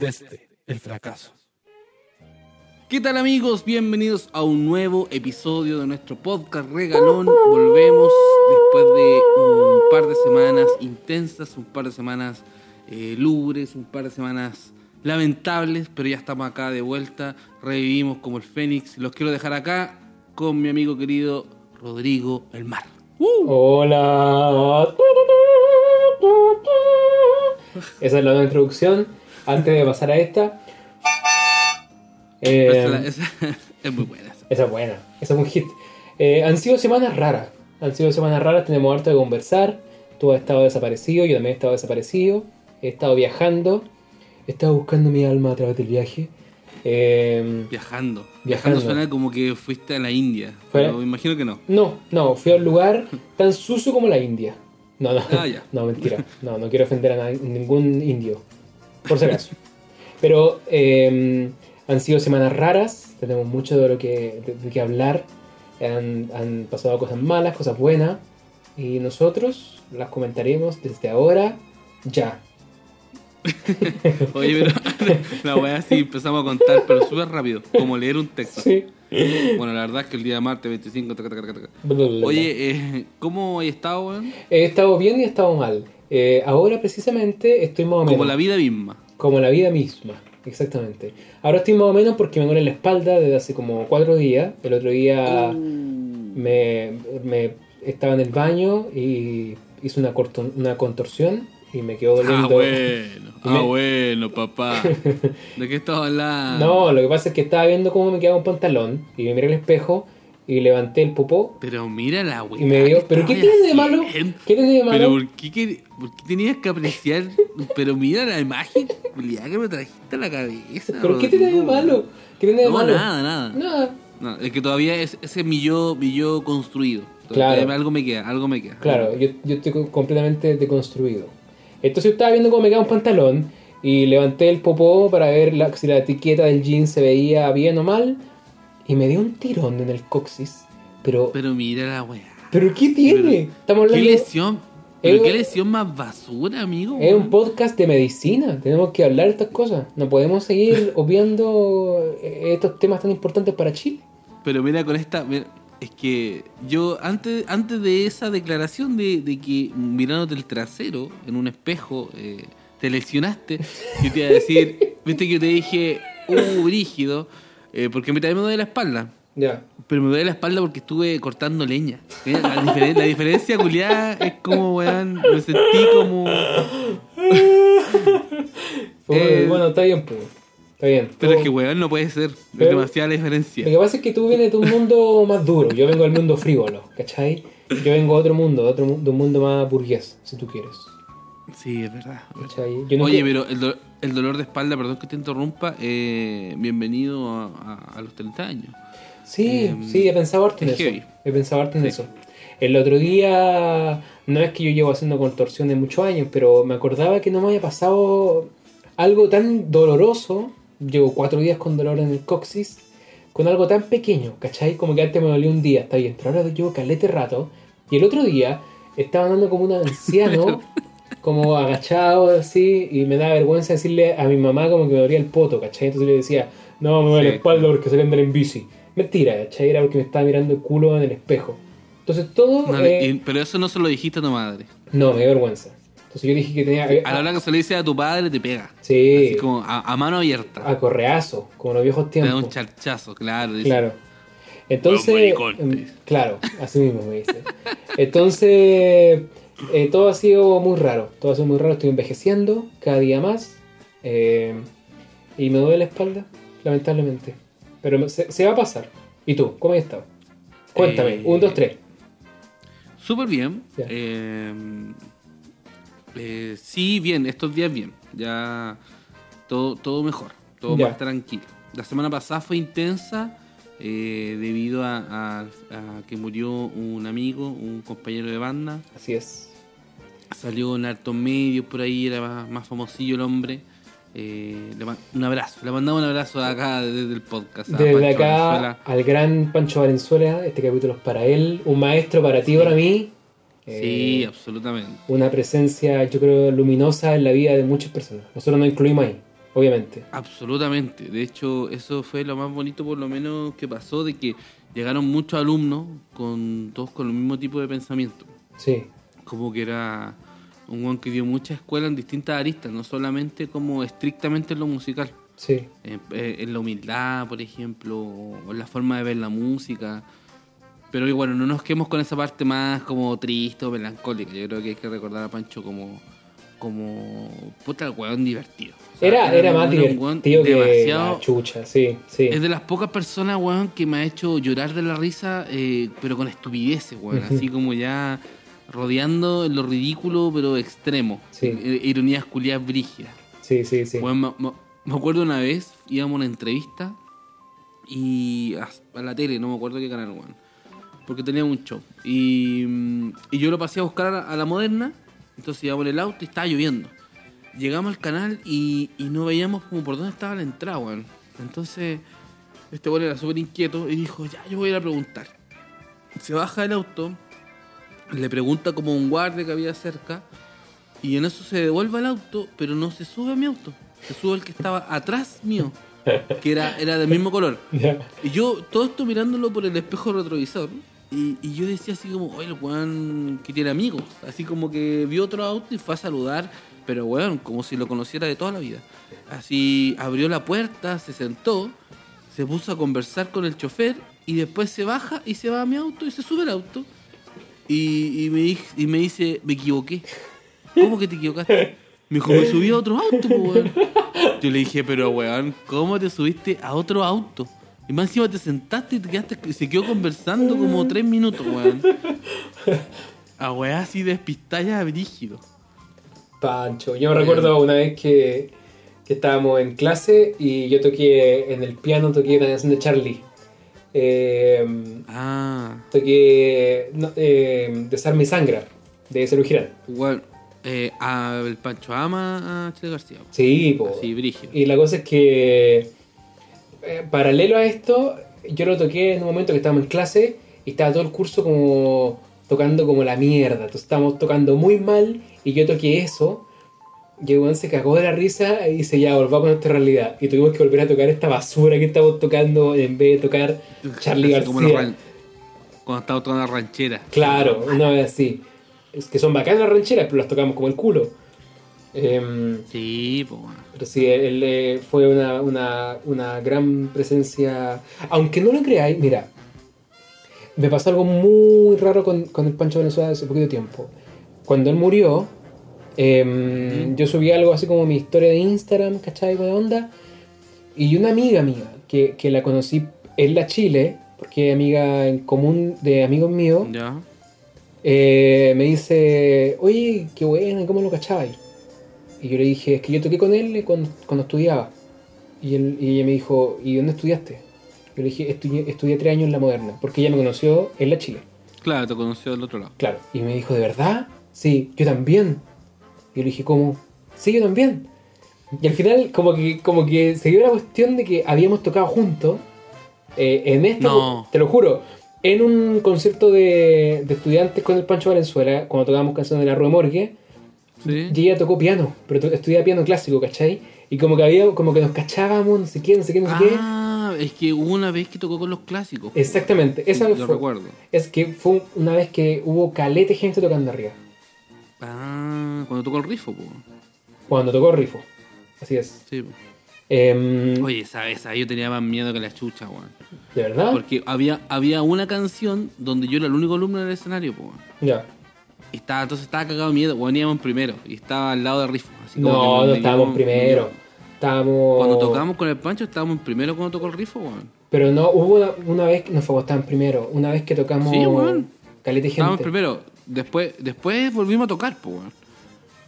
desde el fracaso. ¿Qué tal amigos? Bienvenidos a un nuevo episodio de nuestro podcast Regalón. Volvemos después de un par de semanas intensas, un par de semanas eh, lúgubres, un par de semanas lamentables, pero ya estamos acá de vuelta, revivimos como el Fénix. Los quiero dejar acá con mi amigo querido Rodrigo El Mar. Hola. Esa es la nueva introducción. Antes de pasar a esta. eh, Esa es esa- es muy buena. esa. esa es buena. Esa es un hit. Eh, han sido semanas raras. Han sido semanas raras. Tenemos harto de conversar. Tú has estado desaparecido. Yo también he estado desaparecido. He estado viajando. He estado buscando mi alma a través del viaje. Eh, Viajando. Viajando. Viajando suena como que fuiste a la India. Pero me imagino que no. No, no, fui a un lugar tan sucio como la India. No, no, Ah, ya. no, mentira. No, no quiero ofender a ningún indio. Por si acaso. Pero eh, han sido semanas raras, tenemos mucho de lo que, de, de qué hablar. Han, han pasado cosas malas, cosas buenas. Y nosotros las comentaremos desde ahora, ya. Oye, pero la weá así empezamos a contar, pero súper rápido, como leer un texto. Sí. Bueno, la verdad es que el día de martes 25. taca, taca, taca. Oye, eh, ¿cómo has estado, weón? He estado bien y he estado mal. Eh, ahora precisamente estoy más o menos. Como la vida misma. Como la vida misma, exactamente. Ahora estoy más o menos porque me duele la espalda desde hace como cuatro días. El otro día me, me estaba en el baño y hice una, corto- una contorsión y me quedó Ah, doliendo. bueno. Y Ah, bueno, papá. ¿De qué estás hablando? No, lo que pasa es que estaba viendo cómo me quedaba un pantalón y me miré al espejo y levanté el popó Pero mira la y me dio. ¿Pero qué estabas tiene de malo? ¿Qué tiene de Pero malo? ¿por qué, por qué tenías que apreciar? Pero mira la imagen culiá, que me trajiste a la cabeza. ¿Pero qué tiene de malo? ¿Qué tiene de No, malo? nada, nada. Nada. No, es que todavía es, ese es mi yo, mi yo construido. Claro. Algo me queda, algo me queda. Claro, yo, yo estoy co- completamente deconstruido. Entonces yo estaba viendo cómo me quedaba un pantalón y levanté el popó para ver la- si la etiqueta del jean se veía bien o mal y me dio un tirón en el coxis. Pero, Pero mira la weá. ¿pero qué tiene? Estamos ¿Qué hablando... lesión? ¿Pero Es- qué lesión más basura, amigo? Es un podcast de medicina, tenemos que hablar de estas cosas. No podemos seguir obviando eh, estos temas tan importantes para Chile. Pero mira con esta... mira, es que yo antes, antes de esa declaración de, de que mirándote el trasero en un espejo eh, te lesionaste, yo te iba a decir, viste que yo te dije, uh, brígido, eh, porque me también me duele la espalda. Ya. Pero me duele la espalda porque estuve cortando leña. La, diferen- la diferencia, culiada, es como, weón, me sentí como... Eh, bueno, está bien, pues. Está bien. Pero es que, weón, no puede ser. Es demasiada la diferencia. Lo que pasa es que tú vienes de un mundo más duro, yo vengo del mundo frívolo, ¿cachai? Yo vengo de otro mundo, de, otro, de un mundo más burgués, si tú quieres. Sí, es verdad. no Oye, pero el, do- el dolor de espalda, perdón que te interrumpa, eh, bienvenido a, a- a los 30 años. Sí, em, sí, he pensado harto en es eso. heavy. He pensado harto en Sí. eso. El otro día, no es que yo llevo haciendo contorsiones muchos años, pero me acordaba que no me había pasado algo tan doloroso. Llevo cuatro días con dolor en el coxis, con algo tan pequeño, ¿cachai? Como que antes me dolía un día, está bien, pero ahora llevo calete rato. Y el otro día estaba andando como un anciano, como agachado así, y me da vergüenza decirle a mi mamá como que me dolía el poto, ¿cachai? Entonces le decía, no, me duele la Sí. espalda porque salí a andar en bici. Mentira, ¿cachai? Era porque me estaba mirando el culo en el espejo. Entonces todo... No, eh, y- pero eso no se lo dijiste a tu madre. No, me dio vergüenza. Entonces yo dije que tenía... A la hora que se lo dices a tu padre, te pega. sí, Así como a, a mano abierta. a correazo, como en los viejos te da tiempos. un charchazo, claro. dice, Claro. Entonces, em, claro, así mismo me dice. Entonces, eh, todo ha sido muy raro. Todo ha sido muy raro. Estoy envejeciendo cada día más. eh, y me duele la espalda, lamentablemente. Pero se, se va a pasar. ¿Y tú? ¿Cómo has estado? Cuéntame. Eh, Un, dos, tres. Súper bien. Eh, sí, bien, estos días bien. Ya todo, todo mejor, todo más tranquilo. La semana pasada fue intensa eh, debido a, a- a que murió un amigo, un compañero de banda. Así es. Salió en hartos medios por ahí, era más, más famosillo el hombre. Eh, le un abrazo, le mandamos un abrazo de acá desde el podcast. Desde Pancho acá Valenzuela. al gran Pancho Valenzuela, este capítulo es para él, un maestro para ti, para mí. Sí, Eh, absolutamente. una presencia, yo creo, luminosa en la vida de muchas personas. Nosotros nos incluimos ahí. obviamente. Absolutamente. De hecho, eso fue lo más bonito, por lo menos, que pasó, de que llegaron muchos alumnos con todos con el mismo tipo de pensamiento. Sí, Como que era un guan que dio mucha escuela en distintas aristas, no solamente como estrictamente en lo musical. sí. En, eh, en la humildad, por ejemplo, o en la forma de ver la música. Pero bueno, no nos quedemos con esa parte más como triste o melancólica. Yo creo que hay que recordar a Pancho como, como puta, el weón divertido. O sea, Era, era más un weón divertido que demasiado- la chucha, sí, sí. Es de las pocas personas, weón, que me ha hecho llorar de la risa, eh, pero con estupideces, weón. Así como ya rodeando lo ridículo, pero extremo. Sí. Eh, Ironías culiadas brígidas. Sí, sí, sí. Weón, me, acuerdo una vez, íbamos a una entrevista y a, a la tele, no me acuerdo qué canal, weón. Porque tenía un show. Y, mm, y yo lo pasé a buscar a la, a la moderna, entonces íbamos en el auto y estaba lloviendo. Llegamos al canal y, y no veíamos como por dónde estaba la entrada, weón. Entonces, este weón era súper inquieto y dijo, ya, yo voy a ir a preguntar. Se baja del auto, le pregunta como un guardia que había cerca, y en eso se devuelve al auto, pero no se sube a mi auto. Se sube el que estaba atrás mío, que era, era del mismo color. Y yo, todo esto mirándolo por el espejo retrovisor, y, y yo decía así como, oye, el weón que tiene amigos. Así como que vio otro auto y fue a saludar, pero weón, como si lo conociera de toda la vida. Así abrió la puerta, se sentó, se puso a conversar con el chofer, y después se baja y se va a mi auto y se sube al auto. Y, y me, y me dice, me equivoqué. ¿Cómo que te equivocaste? Me dijo, me subí a otro auto, weón. Yo le dije, pero weón, ¿cómo te subiste a otro auto? Y más encima te sentaste y te quedaste, y se quedó conversando como tres minutos, weón. A weón así despistada brígido. Pancho. Yo me recuerdo una vez que, que estábamos en clase y yo toqué en el piano, toqué la canción de Charlie. Eh, Ah, toqué no, eh, Desarme y Sangra, de Celu Girán. weón. Eh, a- el Pancho ama a Chile García. Sí, po. Así, brígido. Y la cosa es que, eh, paralelo a esto, yo lo toqué en un momento que estábamos en clase y estaba todo el curso como tocando como la mierda. Entonces estábamos tocando muy mal y yo toqué eso. Y el se cagó de la risa y dice, ya, volvamos a nuestra realidad. Y tuvimos que volver a tocar esta basura que estábamos tocando en vez de tocar Charlie como García. ran- Cuando estaba tocando la ranchera. Claro, una vez así. Es que son bacanas las rancheras, pero las tocamos como el culo. Em, Sí, pues. Pero sí, él eh, fue una, una, una gran presencia. Aunque no lo creáis, mira, me pasó algo muy raro con, con el Pancho Venezuela hace poquito tiempo. Cuando él murió, em, yo subí algo así como mi historia de Instagram, ¿cachai? Buena onda. Y una amiga mía, que, que la conocí en la Chile, porque es amiga en común de amigos míos, eh, me dice, oye, qué bueno, ¿cómo lo cachabais? Y yo le dije, es que yo toqué con él cuando, cuando estudiaba. Y, él, y ella me dijo, ¿y dónde estudiaste? Yo le dije, estudié, estudié tres años en la moderna, porque ella me conoció en la Chile. Claro, te conoció del otro lado. Claro. Y me dijo, ¿de verdad? Sí, yo también. Y yo le dije, ¿cómo? Sí, yo también. Y al final, como que, como que se dio la cuestión de que habíamos tocado juntos. eh, en esto, No. te lo juro, en un concierto de, de estudiantes con el Pancho Valenzuela, cuando tocábamos canciones de la Rue Morgue, Sí. y ella tocó piano, pero estudiaba piano clásico, ¿cachai? Y como que había, como que nos cachábamos, no sé qué, no sé qué, no sé qué. Ah, es que hubo una vez que tocó con los clásicos. Exactamente, esa Lo fue. recuerdo. Es que fue una vez que hubo calete gente tocando arriba. Ah, cuando tocó el rifo, po. Cuando tocó Rifo. Así es. Sí, po. Em, Oye, esa, esa, yo tenía más miedo que la chucha, weón. ¿De verdad? Porque había, había una canción donde yo era el único alumno en el escenario, weón. Ya. Y estaba, entonces estaba cagado de miedo, weón, íbamos primero. Y estaba al lado de Rifo. así No, no estábamos me- primero. Estábamos. Cuando tocamos con el Pancho, estábamos primero cuando tocó el Rifo, weón. Pero no, hubo una, una vez que nos fue en primero. Una vez que tocamos. Sí, weón. Calete Estábamos gente. primero. Después, después volvimos a tocar, po, weón.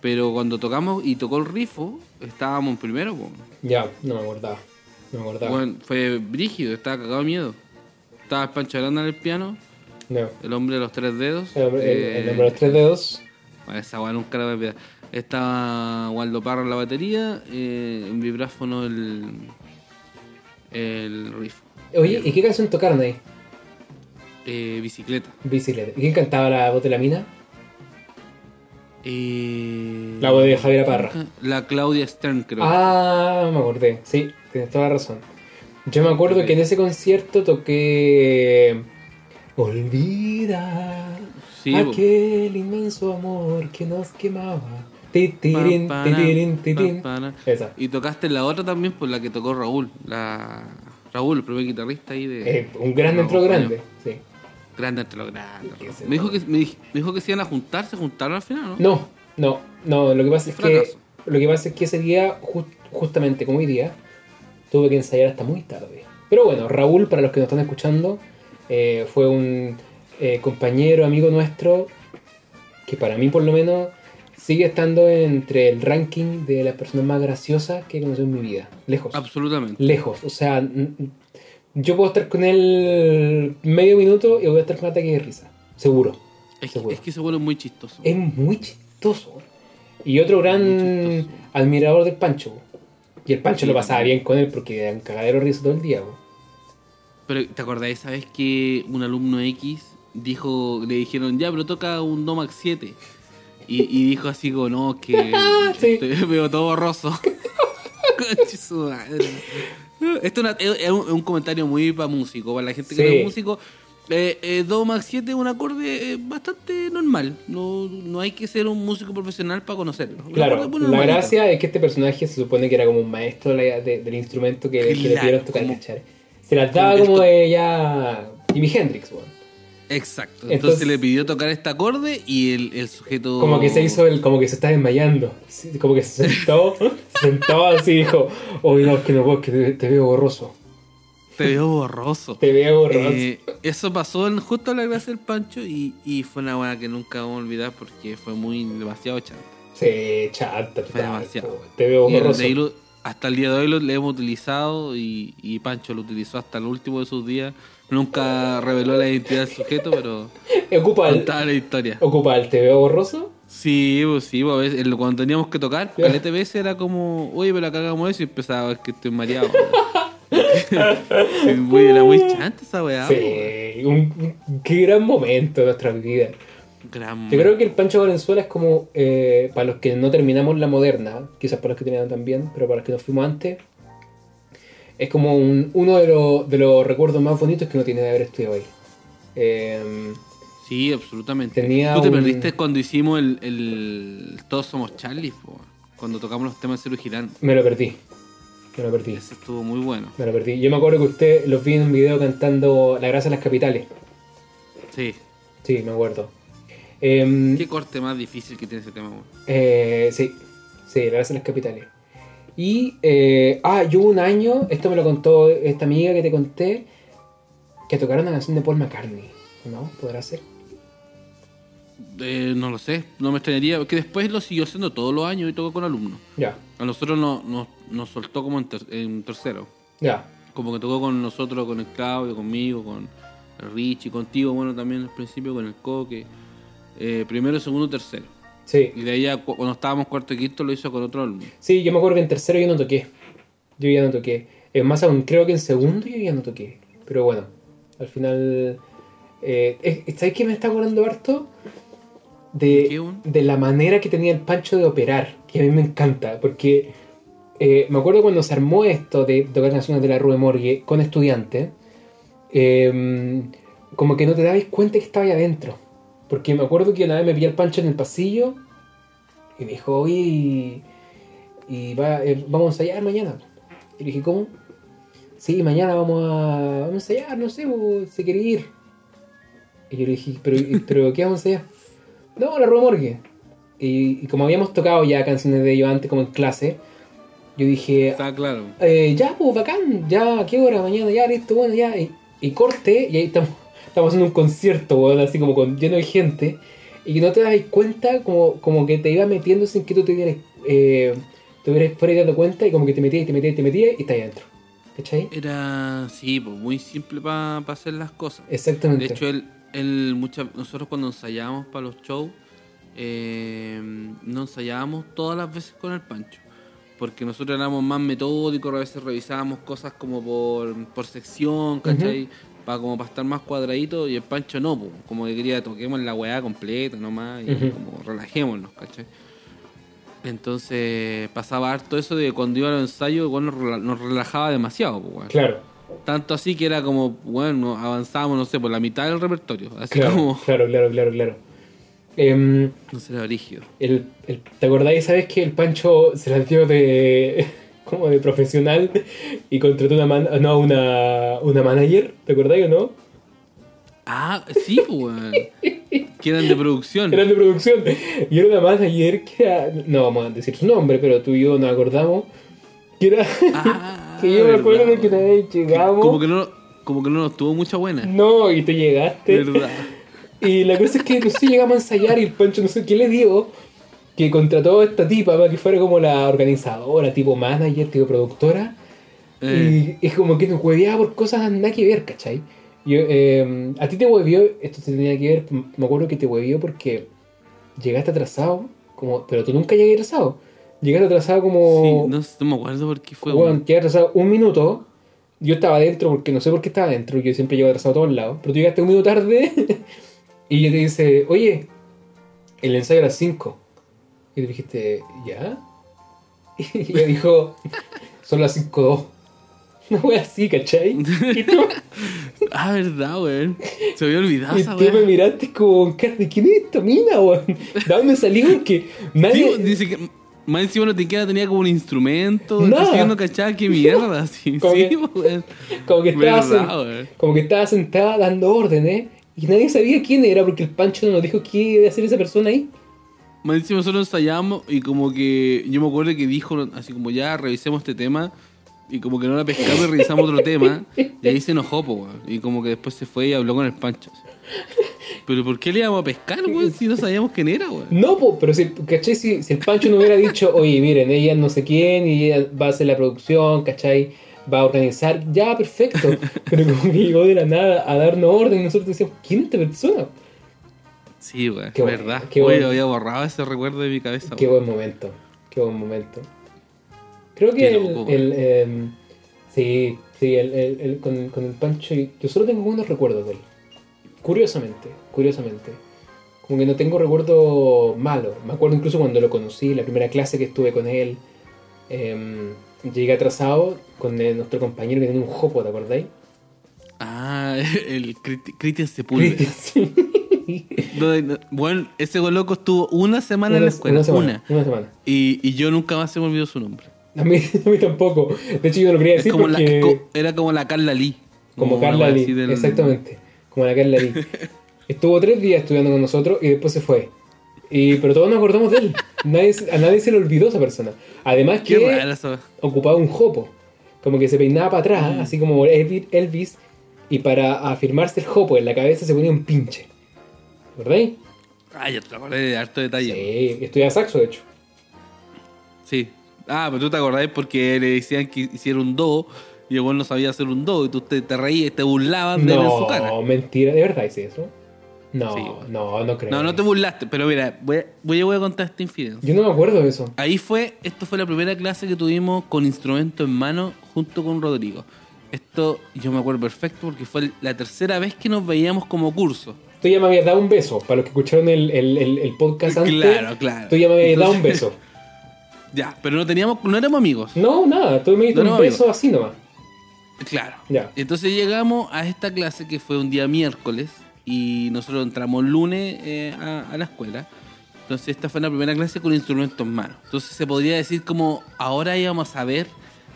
Pero cuando tocamos y tocó el Rifo, estábamos en primero, po. Ya, no me acordaba. No me acordaba. Weón, fue brígido, estaba cagado de miedo. Estaba Pancho Aranda en el piano, No. el hombre de los tres dedos. El, hombre- eh, el de los tres dedos. esa weá nunca la voy a. Estaba Waldo Parra en la batería, eh, en vibráfono el, el Rifo. Oye, ¿y qué canción tocaron ahí? Eh, bicicleta. Bicicleta. ¿Y quién cantaba la voz de la mina? Eh, La voz de Javier Parra. La Claudia Stern, creo. Ah, me acordé. Sí, tienes toda la razón. Yo me acuerdo que en ese concierto toqué. Olvida Sí, po. aquel inmenso amor que nos quemaba. Titirín, Pa, para, titirín, titín. pa, para. Esa. Y tocaste la otra también, por la que tocó Raúl. La... Raúl, el primer guitarrista ahí de. Eh, un grande de entre los Raúl grandes. Sí. Grande entre los grandes. ¿Qué es Me dijo, que, me, me dijo que se iban a juntar, se juntaron al final, ¿no? No, no, no. Lo que pasa es que. Lo que pasa es que ese día, ju- justamente como hoy día, tuve que ensayar hasta muy tarde. Pero bueno, Raúl, para los que nos están escuchando, eh, fue un eh, compañero, amigo nuestro, que para mí por lo menos sigue estando entre el ranking de las personas más graciosas que he conocido en mi vida. Lejos. Absolutamente. Lejos. O sea, yo puedo estar con él medio minuto y voy a estar con ataque de risa. Seguro. Es, Seguro. es que ese bueno es muy chistoso. Es muy chistoso. Y otro gran admirador del Pancho. Y el Pancho Sí, lo pasaba bien con él porque era un cagadero de risa todo el día. po. Pero, ¿te acordás esa vez que un alumno X dijo, le dijeron, ya, pero toca un Domax 7? Y, y dijo así como, no, que Sí. te veo todo borroso. Conche su madre. Esto es, una- es- un, es un comentario muy para músico, para la gente que Sí. no es músico. Eh, eh, Do Max 7 es un acorde eh, bastante normal. No, no hay que ser un músico profesional para conocerlo. Claro, bueno, la gracia es que este personaje se supone que era como un maestro de de- del instrumento que, que le Claro, pidieron tocar, como-. Se las daba como de ya Jimi Hendrix, weón. Exacto. Entonces- Entonces, le pidió tocar este acorde y el, el sujeto. Como que se hizo el, como que se está desmayando. Como que se sentó, se sentó así y dijo, oye no, que no puedo, que te, te veo borroso. Te veo borroso. Te veo borroso. Eh, eso pasó en, justo a la gracia del Pancho y, y fue una buena que nunca vamos a olvidar porque fue muy demasiado chanta. Sí, chata, Fue demasiado. Te veo el borroso. lo- hasta el día de hoy lo, le hemos utilizado y, y Pancho lo utilizó hasta el último de sus días. Nunca reveló la identidad del sujeto, pero Ocupa el, la historia. ocupa el veo borroso. Sí, pues sí, pues, a veces, el- cuando teníamos que tocar, el ETBS era como, oye, pero acá hagamos eso y empezaba, es que estoy mareado. Sí, muy- era muy chanta esa weá. pues. Sí, un, un- qué gran momento de nuestra vida. Gran Yo creo que el Pancho Valenzuela es como, eh, para los que no terminamos la moderna, quizás para los que terminaron también, pero para los que nos fuimos antes, es como un- uno de, los- de los recuerdos más bonitos que uno tiene de haber estudiado ahí. Eh, Sí, absolutamente. Tenía Tú te un- perdiste cuando hicimos el, el Todos Somos Charlie, po, cuando tocamos los temas de Cero Girán. me lo perdí. Me lo perdí. Ese estuvo muy bueno. Me lo perdí. Yo me acuerdo que usted los vi en un video cantando La Grasa de las Capitales. Sí. Sí, me acuerdo. Em, Qué corte más difícil que tiene ese tema. Eh, sí, sí, la Grasa de las Capitales. Y, eh, ah, yo un año, esto me lo contó esta amiga que te conté, que tocaron una canción de Paul McCartney. ¿No? ¿Podrá ser? Eh, no lo sé, no me extrañaría, porque después lo siguió haciendo todos los años y tocó con alumnos. Ya, A nosotros no- nos, nos soltó como en, ter- en tercero. ya. Como que tocó con nosotros, con el Claudio, conmigo, con el Richie, contigo, bueno, también al principio con el Coque. Eh, primero, segundo, tercero. Sí, Y de ahí, cuando estábamos cuarto y quinto, lo hizo con otro alumno. sí, yo me acuerdo que en tercero yo no toqué. Yo ya no toqué. Es más aún, creo que en segundo yo ya no toqué. Pero bueno, al final... Eh, ¿Sabes qué me está acordando harto? ¿De de la manera que tenía el Pancho de operar, que a mí me encanta, porque eh, me acuerdo cuando se armó esto de tocar canciones de la Rue Morgue con estudiantes, eh, como que no te dabais cuenta que estaba ahí adentro. Porque me acuerdo que una vez me pillé el Pancho en el pasillo y me dijo, oye, y, y va- eh, vamos a ensayar mañana. Y le dije, ¿cómo? Sí, mañana vamos a, vamos a ensayar, no sé, vos, si queréis ir. Y yo le dije, ¿pero, pero qué vamos a ensayar? No, la Rue Morgue. Y, y como habíamos tocado ya canciones de ellos antes, como en clase, yo dije, Está claro. eh, ya, pues bacán, ya, ¿a qué hora? Mañana, ya, listo, bueno, ya. Y, y corte, y ahí estamos, estamos haciendo un concierto, weón, así como con, lleno de gente. Y no te das cuenta, como, como que te iba metiendo sin que tú te dieras, eh, te hubieras fuera dando cuenta, y como que te metías, y te metías, y te metías, y estás ahí adentro. ¿Cachai? Era, sí, pues muy simple para hacer las cosas. Exactamente. De hecho, él, él muchas, nosotros cuando ensayábamos para los shows, eh, no ensayábamos todas las veces con el Pancho. Porque nosotros éramos más metódicos, a veces revisábamos cosas como por, por sección, ¿cachai? Para como para estar más cuadradito y el Pancho no, po, como que quería toquemos la weá completa nomás y como relajémonos, ¿cachai? Entonces pasaba harto eso de que cuando iba a los ensayos igual nos, rela- nos relajaba demasiado, po. Claro, Tanto así que era como, bueno, avanzábamos, no sé, por la mitad del repertorio. Así claro, como, claro, claro, claro, claro. Em, no sé, era rígido. el, el- ¿Te acordáis, sabes que el Pancho se las dio de como de profesional y contrató una man- no, una, una manager? ¿Te acordáis o no? Ah, sí, pues, weón. que eran de producción. Eran de producción. Y era una manager que era. No vamos a decir su nombre, pero tú y yo nos acordamos. Que era. Ah, que yo me acuerdo de que una vez llegamos. Como que no, como que no nos tuvo mucha buena. No, y tú llegaste. Verdad. Y la cosa es que no sé, llegamos a ensayar y el Pancho no sé qué le dio. Que contrató a esta tipa para que fuera como la organizadora, tipo manager, tipo productora. Eh, Y es como que nos hueveaba por cosas nada que ver, ¿cachai? Yo, eh, a ti te huevió, esto se tenía que ver, me acuerdo que te huevió porque llegaste atrasado, como, pero tú nunca llegaste atrasado. Llegaste atrasado sí, como... no, sé, no me acuerdo por qué fue. Bueno, llegaste atrasado un minuto. Yo estaba adentro porque no sé por qué estaba adentro. Yo siempre llego atrasado a todos lados. Pero tú llegaste un minuto tarde y yo te dice, oye, el ensayo a las 5. Y tú dijiste, ¿ya? Y ella dijo, son las 5.2. No fue así, ¿cachai? Y tú, Ah, verdad, weón. Se había olvidado y esa tú me weón. miraste como, de quién es esta mina, weón? ¿De dónde salí? Porque nadie... dice que más encima no te queda, tenía como un instrumento. No cachaba qué mierda. Sí, Como sí, que- weón. Como que estaba, Verdad, sen- weón. como que estaba sentada dando órdenes y nadie sabía quién era porque el Pancho no nos dijo qué iba a hacer esa persona ahí. Más encima nosotros ensayamos y como que yo me acuerdo que dijo así como ya revisemos este tema y como que no la pescamos y revisamos otro tema y ahí se enojó, po. Y como que después se fue y habló con el Pancho. Pero ¿por qué le íbamos a pescar, weón? Si no sabíamos quién era, weón. No, po, pero si, ¿cachai? Si, si el Pancho no hubiera dicho, oye, miren, ella no sé quién y ella va a hacer la producción, ¿cachai? Va a organizar, ya, perfecto. Pero como que llegó de la nada a darnos orden y nosotros decíamos, ¿quién es esta persona? Sí, weón, Qué verdad. qué Oye, había borrado ese recuerdo de mi cabeza. Qué buen momento, qué buen momento. Creo que el, el, em, sí, sí, el, el- el- con, con el Pancho, y- yo solo tengo buenos recuerdos de él. Curiosamente, curiosamente. Como que no tengo recuerdo malo. Me acuerdo incluso cuando lo conocí, la primera clase que estuve con él. em, llegué atrasado con el- nuestro compañero que tenía un jopo, ¿te acordáis? Ah, el Cristian Sepúlveda. Cristian, sí. No, no, Bueno, ese loco estuvo una semana en la escuela. una semana. Una. Una semana. Y, y yo nunca más se me olvidó su nombre. A mí, a mí tampoco. De hecho, yo no lo quería decir como porque... la, era como la Carla Lee. Como Carla Lee, del- exactamente. Como la Carla Lee. Estuvo tres días estudiando con nosotros y después se fue. Y, pero todos nos acordamos de él. Nadie, a nadie se le olvidó esa persona. Además que eso. ocupaba un jopo. Como que se peinaba para atrás, Mm. así como Elvi- Elvis. Y para afirmarse el jopo en la cabeza se ponía un pinche. ¿Verdad? Ah, ya te acordé de harto detalle. Sí, estudiaba saxo, de hecho. Sí. Ah, pero tú te acordás porque le decían que hiciera un do y el no sabía hacer un do y tú te, te reías te burlabas de él en su cara. No, mentira. ¿De verdad hice eso? No, Sí, bueno. no, no creo. No, no te burlaste, pero mira, voy a, voy a- voy a contar esta infidencia. Yo no me acuerdo de eso. Ahí fue, esto fue la primera clase que tuvimos con instrumento en mano junto con Rodrigo. Esto yo me acuerdo perfecto porque fue la tercera vez que nos veíamos como curso. Tú ya me habías dado un beso. Para los que escucharon el, el, el, el podcast antes, Claro, claro. tú ya me habías dado un beso. Ya, pero no teníamos, no éramos amigos. No, nada, tú me diste No, un beso así nomás. Claro. Ya. Entonces llegamos a esta clase que fue un día miércoles y nosotros entramos lunes eh, a, a la escuela. Entonces esta fue la primera clase con instrumentos en mano. Entonces se podría decir como ahora íbamos a ver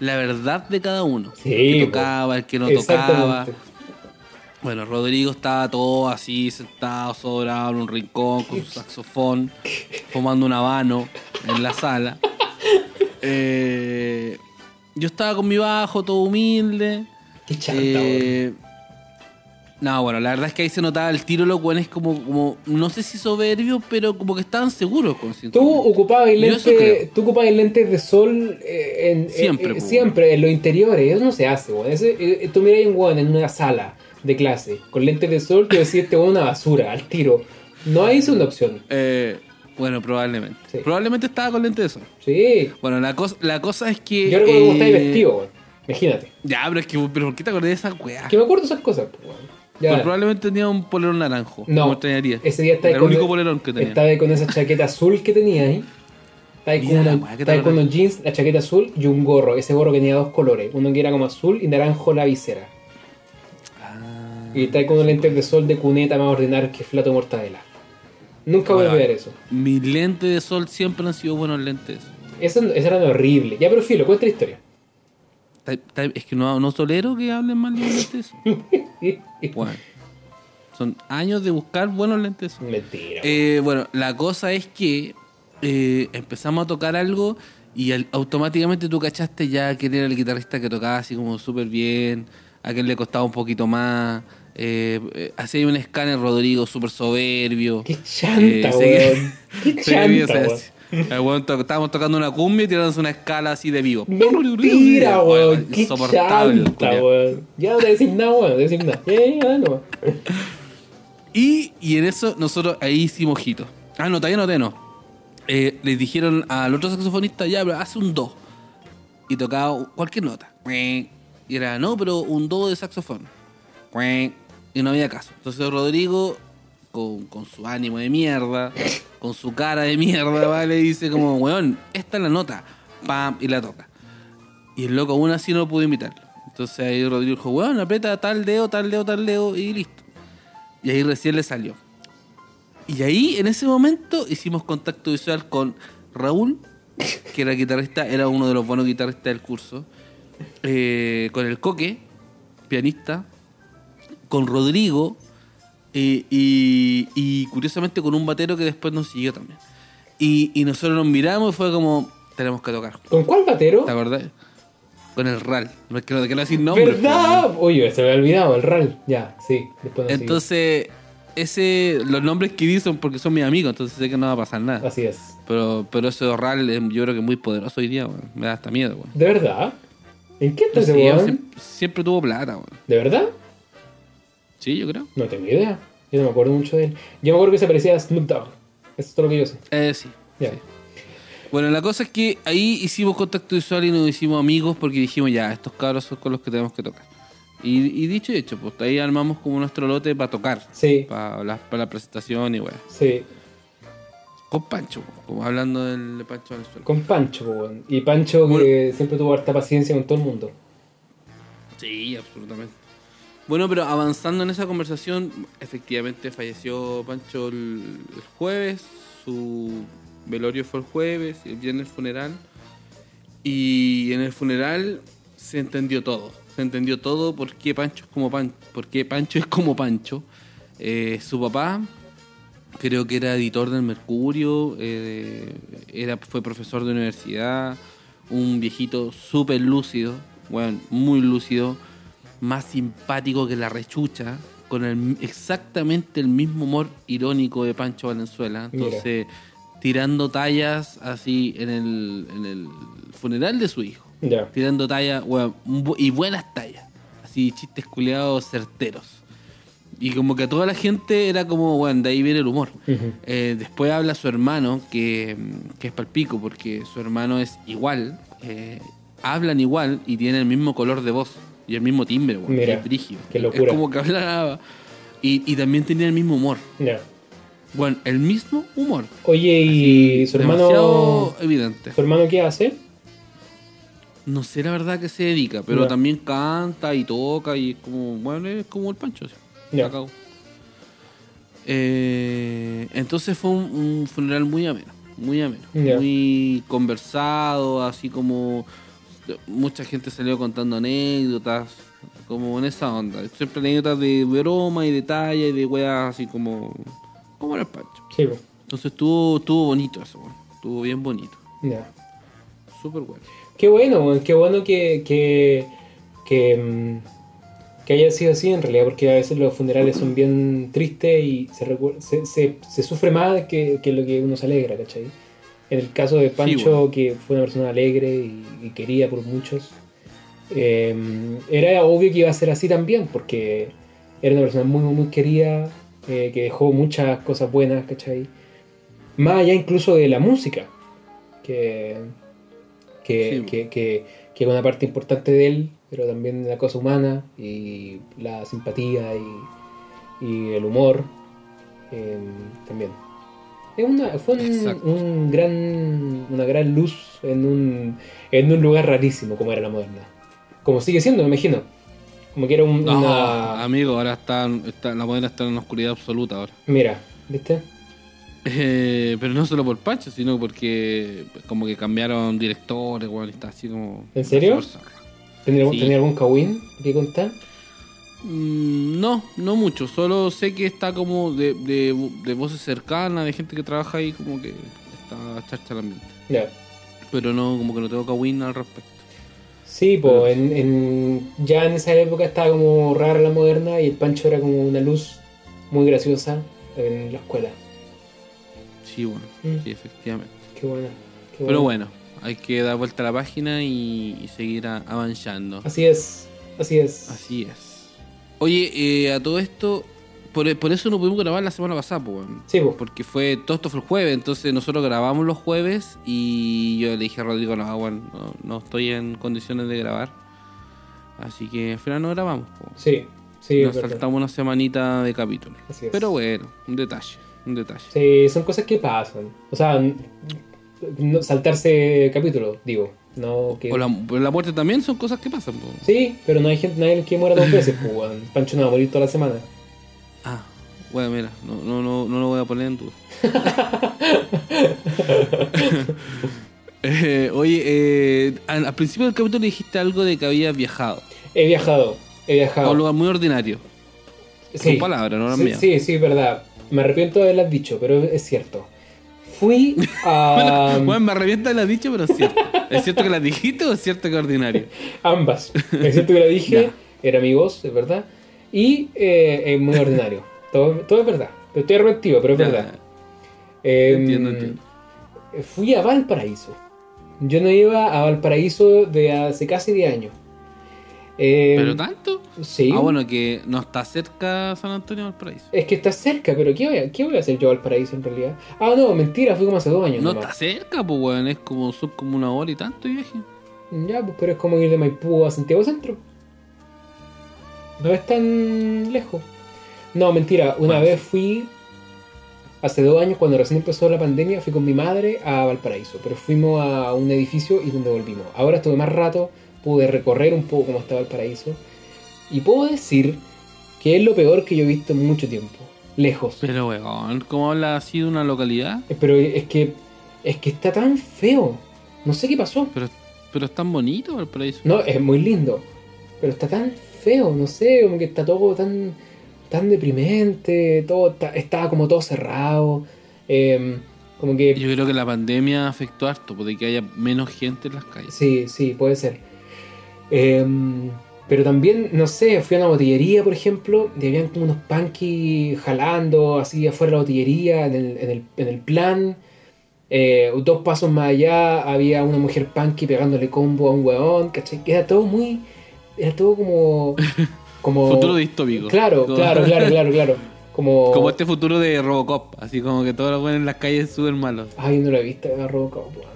la verdad de cada uno. Sí, el que tocaba, el que no tocaba. Bueno, Rodrigo estaba todo así, sentado, sobrado en un rincón, con su saxofón, fumando un habano en la sala. Eh, yo estaba con mi bajo, todo humilde. Qué chanta, Eh, no, bueno, la verdad es que ahí se notaba el tiro, los buenos como, como, no sé si soberbios, pero como que estaban seguros con Tú ocupabas el lente, tú ocupabas el lente de sol eh, en, Siempre, eh, po, siempre en los interiores. Eso no se hace, weón. Tú miras un weón en una sala de clase con lentes de sol que decís este una basura, al tiro. No hay segunda opción. Eh, bueno, probablemente. Sí. Probablemente estaba con lente de sol. Sí. Bueno, la cosa, la cosa es que. Yo recuerdo cómo eh, estáis vestido, weón. Imagínate. Ya, pero es que, pero ¿por qué te acordás de esa weá? Que me acuerdo de esas cosas, pues, weón. Ya, Pues probablemente tenía un polerón naranjo. No, ese día estaba el con- único polerón que tenía. Estaba con esa chaqueta azul que tenía ahí. Estaba ahí con, la estaba ahí con unos jeans, la chaqueta azul y un gorro. Ese gorro que tenía dos colores. Uno que era como azul y naranjo la visera. Y está ahí con unos lentes de sol de cuneta más ordinarios que flato mortadela. Nunca voy a olvidar eso. Mis lentes de sol siempre han sido buenos lentes. Eso, eso era horrible. Ya, pero filo, cuenta la historia. Es que no, no tolero que hablen mal de lentes. Bueno, son años de buscar buenos lentes. Mentira. Eh, bueno, la cosa es que eh, empezamos a tocar algo y automáticamente tú cachaste ya quién era el guitarrista que tocaba así como súper bien, a quién le costaba un poquito más. Eh, eh, hacía un escáner Rodrigo súper soberbio. Qué chanta, Eh. Qué chanta, así. Estábamos tocando una cumbia y tirándose una escala así de vivo. Mentira, weón. Qué Insoportable, chanta, weón. Ya no te decís nada, weón. No decís nada. Ya, no. Y, y en eso nosotros ahí hicimos ojito. Ah, no, todavía no, todavía no. Eh, les dijeron al otro saxofonista, ya, pero hace un do. Y tocaba cualquier nota. Y era, no, pero un do de saxofón. Y no había caso. Entonces Rodrigo, con, con su ánimo de mierda, con su cara de mierda, ¿vale? dice como, weón, esta es la nota. Pam, y la toca. Y el loco aún así no pudo invitarlo. Entonces ahí Rodrigo dijo, weón, aprieta tal dedo, tal dedo, tal dedo, y listo. Y ahí recién le salió. Y ahí, en ese momento, hicimos contacto visual con Raúl, que era guitarrista, era uno de los buenos guitarristas del curso. eh, con el Coque, pianista. Con Rodrigo. eh, y, y curiosamente con un batero que después nos siguió también. Y, y nosotros nos miramos y fue como, tenemos que tocar. ¿Con cuál batero? ¿Te acordás? Con el RAL. No es que no te quiero decir nombre. ¿Verdad? Oye, se me había olvidado, el RAL. Ya, sí. Después Entonces, ese, los nombres que di son porque son mis amigos, entonces sé que no va a pasar sigue. nada. Así es. Pero, pero ese RAL yo creo que es muy poderoso hoy día, weón. Me da hasta miedo, weón. ¿De verdad? ¿En qué está No sé, siempre, siempre tuvo plata, weón. ¿De verdad? Sí, yo creo. No tengo idea. Yo no me acuerdo mucho de él. Yo me acuerdo que se parecía a Snoop Dogg. Eso es todo lo que yo sé. Eh, sí. Ya. sí. Bueno, la cosa es que ahí hicimos contacto visual y nos hicimos amigos porque dijimos, ya, estos cabros son con los que tenemos que tocar. Y, y dicho y hecho, pues ahí armamos como nuestro lote para tocar. Sí, Para la, para la presentación y weón. sí. Con Pancho, como hablando del de Pancho Venezuela. Con Pancho, weón. Y Pancho que siempre tuvo harta paciencia con todo el mundo. Sí, absolutamente. Bueno, pero avanzando en esa conversación, efectivamente falleció Pancho el, jueves, su velorio fue el jueves, el viernes funeral, y en el funeral se entendió todo, se entendió todo por qué Pancho es como Pancho, por Pancho es como Pancho. Eh, su papá, creo que era editor del Mercurio, eh, era, fue profesor de universidad, un viejito súper lúcido, bueno, muy lúcido, más simpático que la rechucha, con el, exactamente el mismo humor irónico de Pancho Valenzuela. Mira. Entonces, tirando tallas así en el, en el funeral de su hijo. Tirando tallas, y buenas tallas. Así, chistes culiados certeros. Y como que a toda la gente era como, bueno, de ahí viene el humor. Eh, después habla su hermano, que, que es palpico, porque su hermano es igual, eh, hablan igual y tienen el mismo color de voz y el mismo timbre, weón, Mira, es brígido. qué Es locura. como que hablaba. Y, y también tenía el mismo humor. Ya. Bueno, el mismo humor. Oye, ¿y Así, su hermano, evidente. su hermano qué hace? No sé la verdad que se dedica, pero también canta y toca y es como, bueno, es como el Pancho. Ya. Acabó. Eh, entonces fue un, un funeral muy ameno, muy ameno, muy conversado, así como mucha gente salió contando anécdotas, como en esa onda. Siempre anécdotas de broma y de talla y de weas así como, como era el Pancho. Sí. Entonces estuvo, estuvo bonito eso, weón. estuvo bien bonito, Ya. súper bueno. Qué bueno, qué bueno que, que, que, mm, que haya sido así en realidad, porque a veces los funerales son bien tristes y se, se, se, se sufre más que, que lo que uno se alegra, ¿cachai? En el caso de Pancho, bueno. que fue una persona alegre y, y querida por muchos, eh, era obvio que iba a ser así también, porque era una persona muy, muy, muy querida, eh, que dejó muchas cosas buenas, ¿cachai? Más allá incluso de la música, que, que, Sí. que, que, que una parte importante de él pero también la cosa humana y la simpatía y, y el humor eh, también. Es una, fue un, gran, una gran luz en un, en un lugar rarísimo como era la moderna. Como sigue siendo, me imagino. Como que era un- No, una... amigo, ahora está, está, la moderna está en una oscuridad absoluta ahora. Mira, ¿viste? Eh, pero no solo por Pacho, sino porque como que cambiaron directores, y está así como... ¿En serio? ¿Tenía, algún-. ¿tenía algún kawin que contar? Mm, no, no mucho, solo sé que está como de, de, de voces cercanas, de gente que trabaja ahí, como que está charcha el ambiente. Ya. Pero no, como que no tengo kawin al respecto. Sí, Pero- pues en, en- ya en esa época estaba como rara la moderna y el Pancho era como una luz muy graciosa en la escuela. Sí, bueno, Mm. sí, efectivamente. Qué buena. qué Pero bueno, hay que dar vuelta a la página y, y seguir a- avanzando. Así es, así es. Así es. Oye, eh, a todo esto, por, por eso no pudimos grabar la semana pasada, pues. Sí. Porque fue, todo esto fue el jueves, entonces nosotros grabamos los jueves y yo le dije a Rodrigo, no, bueno, no, no estoy en condiciones de grabar. Así que al final no grabamos. po. Sí, sí, Nos saltamos una semanita de capítulo. Así es. Pero bueno, un detalle, un detalle. Sí, son cosas que pasan. O sea, no- saltarse capítulos, digo. No que... O la, muerte también son cosas que pasan. po. Sí, pero no hay gente, nadie que muera dos veces, pues, weón. Pancho no va a morir toda la semana. Ah, bueno, mira, no, no, no, no lo voy a poner en duda. Eh, oye, eh, al, al principio del capítulo dijiste algo de que habías viajado He viajado, he a viajado. un lugar muy ordinario. Sí. Son palabras, no las sí, mías. sí, sí, verdad. Me arrepiento de haberlas dicho, pero es cierto. Fui a Bueno, me arrepiento de lo dicho, pero es cierto. ¿Es cierto que las dijiste o es cierto que es ordinario? ambas. Es cierto que la dije, era mi voz, es verdad. Y eh, es muy ordinario. Todo, todo es verdad. Estoy arrepentido, pero es Ya, verdad. Eh, Entiendo, entiendo. Fui a Valparaíso. Yo no iba a Valparaíso de hace casi 10 años. Eh, ¿Pero tanto? Sí. Ah, bueno, que no está cerca San Antonio del Paraíso. Es que está cerca, pero ¿qué voy, a, ¿qué voy a hacer yo a Valparaíso en realidad? Ah, no, mentira, fui como hace dos años. No nomás. está cerca, pues, weón. Es como, son como una hora y tanto de viaje. Ya, pues, pero es como ir de Maipú a Santiago Centro. No es tan lejos. No, mentira. Una Bueno, vez fui, hace dos años, cuando recién empezó la pandemia, fui con mi madre a Valparaíso. Pero fuimos a un edificio y donde volvimos. Ahora estuve más rato, pude recorrer un poco cómo está Valparaíso. Y puedo decir que es lo peor que yo he visto en mucho tiempo. Lejos. Pero, weón, ¿cómo habla así de una localidad? Eh, Pero es que, es que está tan feo. No sé qué pasó. Pero, pero es tan bonito el paraíso. No, es muy lindo. Pero está tan feo, no sé, como que está todo tan, tan deprimente, todo está, estaba como todo cerrado. eh, como que. Yo creo que la pandemia afectó harto, de que haya menos gente en las calles. Sí, sí, puede ser. Eh, pero también, no sé, fui a una botillería, por ejemplo, y habían como unos punky jalando así afuera de la botillería, en el, en el, en el plan. Eh, dos pasos más allá había una mujer punky pegándole combo a un weón, ¿cachai? Que Era todo muy. Era todo como. como Futuro distópico. Claro, Como- claro, claro, claro, claro. Como. Como este futuro de Robocop, así como que todos los buenos en las calles suben malos. Ay, no lo he visto, a Robocop, weón.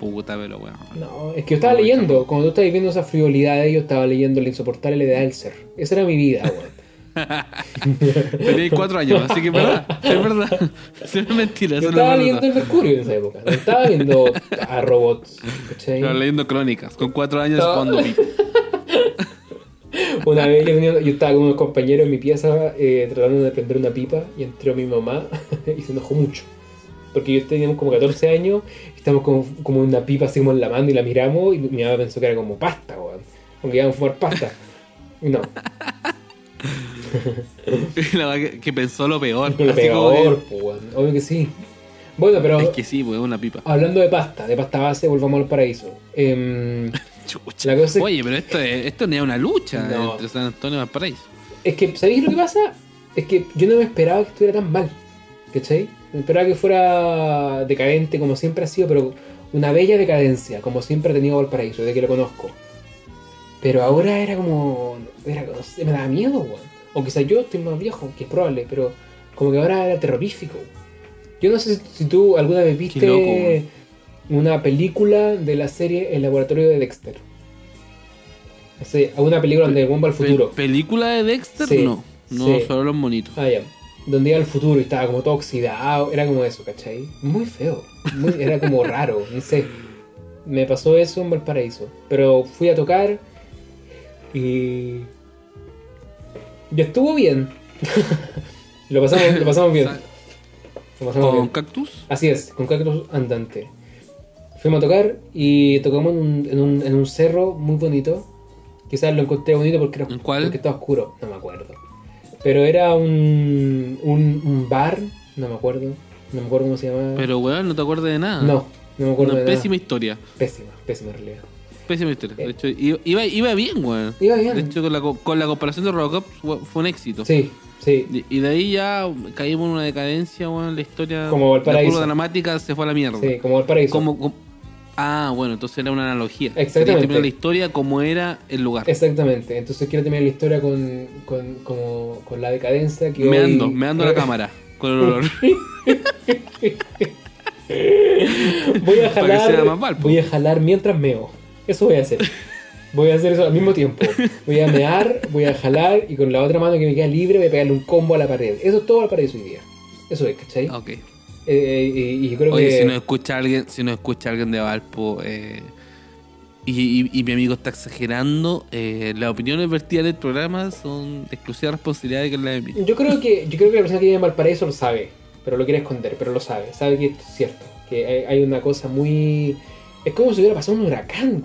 Puta, pero weón. No, es que yo estaba No, leyendo, chamo. cuando tú estabas viendo esa frivolidad yo estaba leyendo La insoportable de Elser. Esa era mi vida, weón. Teníais cuatro años, así que es verdad, es verdad. No es mentira, Yo no estaba es leyendo el Mercurio en esa época. No estaba viendo a robots. ¿cachai? Estaba leyendo crónicas, con cuatro años fondo pico. Una vez yo, tenía- yo estaba con unos compañeros en mi pieza eh, tratando de prender una pipa y entró mi mamá y se enojó mucho. Porque yo teníamos como 14 años y estábamos como, como una pipa así como en la mano y la miramos y mi mamá pensó que era como pasta, weón. Como que íbamos a fumar pasta. No, La verdad que, que pensó lo peor. lo así que- peor, po, weón. Obvio que sí. Bueno, pero Es que sí, pues es una pipa. hablando de pasta, de pasta base, volvamos al paraíso. Chucha. La cosa es- Oye, pero esto, es, esto no es una lucha No. entre San Antonio y Valparaíso. Es que, ¿sabéis lo que pasa? Es que yo no me esperaba que estuviera tan mal. ¿Cachai? Me esperaba que fuera decadente como siempre ha sido, pero una bella decadencia, como siempre ha tenido Valparaíso, de que lo conozco. Pero ahora era como. Era, no sé, me daba miedo, weón. O quizás yo estoy más viejo, que es probable, pero como que ahora era terrorífico. Yo no sé si, si tú alguna vez viste loco, una película de la serie El laboratorio de Dexter. Sí, una película donde va al futuro. Pe- ¿Película de Dexter? Sí, No, no, sí. solo los monitos. Ah, ya. Donde iba al futuro y estaba como todo oxidado. Era como eso, ¿cachai? Muy feo. Muy- era como raro, no sé. Me pasó eso en Valparaíso. Pero fui a tocar y. Y estuvo bien. lo, pasamos, lo pasamos bien. Lo pasamos ¿Con bien. Cactus? Así es, con cactus andante. Fuimos a tocar y tocamos en un, en un, en un cerro muy bonito. Quizás lo encontré bonito porque, era, ¿En cuál? porque estaba oscuro, no me acuerdo. Pero era un, un, un bar, no me acuerdo. No me acuerdo cómo se llamaba. Pero, weón, no te acuerdas de nada. no, no me acuerdo Una de nada. pésima historia. Pésima, pésima en realidad. Pésima historia. Eh. De hecho, iba, iba, bien, weón. Iba bien. De hecho, con la, co- con la comparación de Robocop fue, un éxito. Sí, sí. Y, de ahí ya caímos en una decadencia, weón. La historia. Como Valparaíso. La curva dramática se fue a la mierda. Sí, como el paraíso. Como, como- ah, bueno, entonces era una analogía. Exactamente. Terminar la historia como era el lugar. Exactamente. Entonces quiero terminar la historia con, con, como, con la decadencia que meando, hoy- la cámara. Con el olor. Voy a jalar, mal, voy a jalar mientras meo. Eso voy a hacer. Voy a hacer eso al mismo tiempo. Voy a mear, voy a jalar y con la otra mano que me queda libre voy a pegarle un combo a la pared. Eso es todo al paraíso hoy día. Eso es, ¿cachai? ok. Eh, y, y yo creo Oye, que... si nos escucha alguien, si nos escucha alguien de Valpo eh, y, y- y mi amigo está exagerando, eh, las opiniones vertidas del programa son de exclusiva responsabilidad de que la de mí. Yo creo que yo creo que la persona que vive en Valparaíso lo sabe, pero lo quiere esconder, pero lo sabe, sabe que esto es cierto, que hay, hay una cosa muy es como si hubiera pasado un huracán.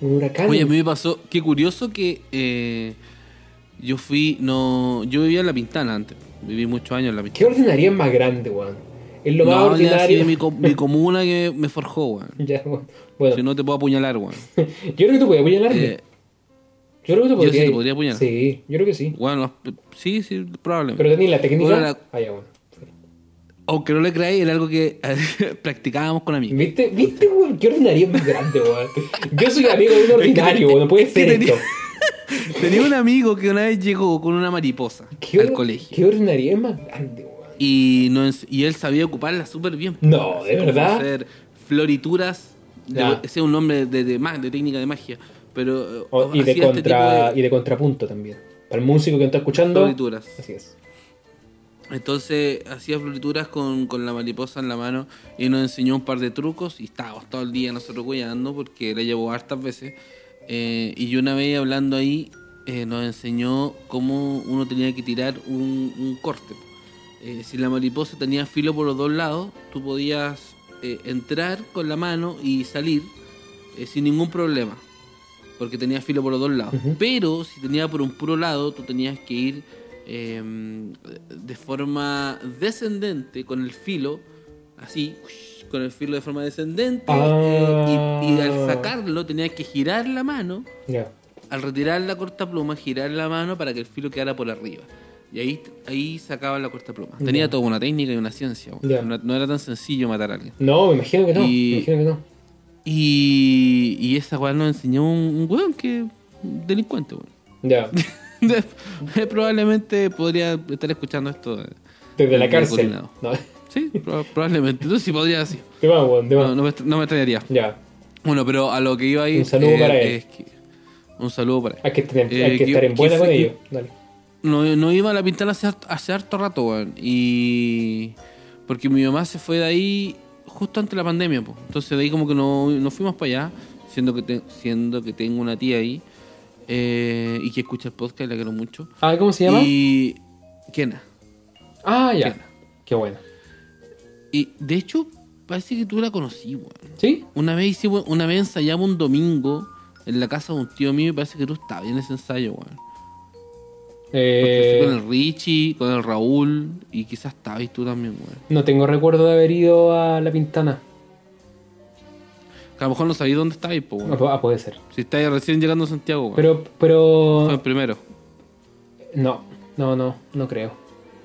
Un huracán. Oye, a mí me pasó, qué curioso que eh, yo fui, no, yo vivía en La Pintana antes, viví muchos años en La ¿Qué Pintana. ordinaria es más grande, weón? Es lo más No, sí, ordinario. de mi, co- mi comuna que me forjó, weón. Ya, bueno. Si no te puedo apuñalar, weón. yo creo que tú podías apuñalarme. Eh, yo creo que tú yo sí te podría apuñalar. Sí, yo creo que sí. bueno, sí, sí, probablemente. Pero tenías la técnica. Bueno, la- Ah, ya, bueno. Aunque no le creáis, era algo que practicábamos con amigos. ¿Viste, ¿Viste, weón? ¿Qué ordinaria es más grande, weón? Yo soy amigo de un ordinario, weón. No puede ser tenía- esto. Tenía un amigo que una vez llegó con una mariposa ¿Qué, al colegio. ¿Qué ordinaria es más grande, weón? Y, no y él sabía ocuparla súper bien. No, ¿de verdad? Hacer florituras. de- ese es un nombre de, de, de técnica de magia. Pero. O- y, de hacía este y de contrapunto también. Para el músico que está escuchando. florituras. Así es. Entonces hacía florituras con, con la mariposa en la mano y nos enseñó un par de trucos y estábamos todo el día nosotros cuidando porque la llevó hartas veces. Eh, y yo una vez hablando ahí eh, nos enseñó cómo uno tenía que tirar un, un corte. Eh, si la mariposa tenía filo por los dos lados, tú podías eh, entrar con la mano y salir eh, sin ningún problema. Porque tenía filo por los dos lados. Pero si tenía por un puro lado, tú tenías que ir eh, de forma descendente con el filo, así, con el filo de forma descendente. Ah. eh, y, y al sacarlo tenías que girar la mano, al retirar la corta pluma, girar la mano para que el filo quedara por arriba. Y ahí, ahí sacaba la corta pluma. Tenía Ya. toda una técnica y una ciencia. No, no era tan sencillo matar a alguien. No, me imagino que no. Y- Me imagino que no. Y, y esa weá nos enseñó un, un weón que delincuente, weón. Ya. Probablemente podría estar escuchando esto. eh. Desde la cárcel. No. Sí, proba- probablemente. Entonces sí podría así. Te va, weón, te va. No, no me, no me extrañaría. Ya. Bueno, pero a lo que iba ahí. Un saludo para él. es que- un saludo para él. Hay que, tener- Eh, hay que que- estar en que buena con ellos. Dale. No, no iba a la pintana hace, hace harto rato, weón. Y. Porque mi mamá se fue de ahí justo antes de la pandemia, pues. Entonces de ahí como que no, no fuimos para allá, siendo que, te- siendo que tengo una tía ahí. eh, y que escucha el podcast, y la quiero mucho. Ah, ¿cómo se llama? Y. Kena. Ah, ya. Kena. Qué bueno. Y de hecho, parece que tú la conocí, weón. ¿Sí? Una vez hicimos, una vez ensayamos un domingo en la casa de un tío mío y parece que tú estabas en ese ensayo, weón. Fui con Eh, el Richie, con el Raúl y quizás estabas tú también, weón. no tengo recuerdo de haber ido a La Pintana. Que a lo mejor no sabías dónde estabais, po, weón. Ah, pu- puede ser. Si estáis recién llegando a Santiago, weón. Pero, Fue pero... el primero. No, no, no, no creo.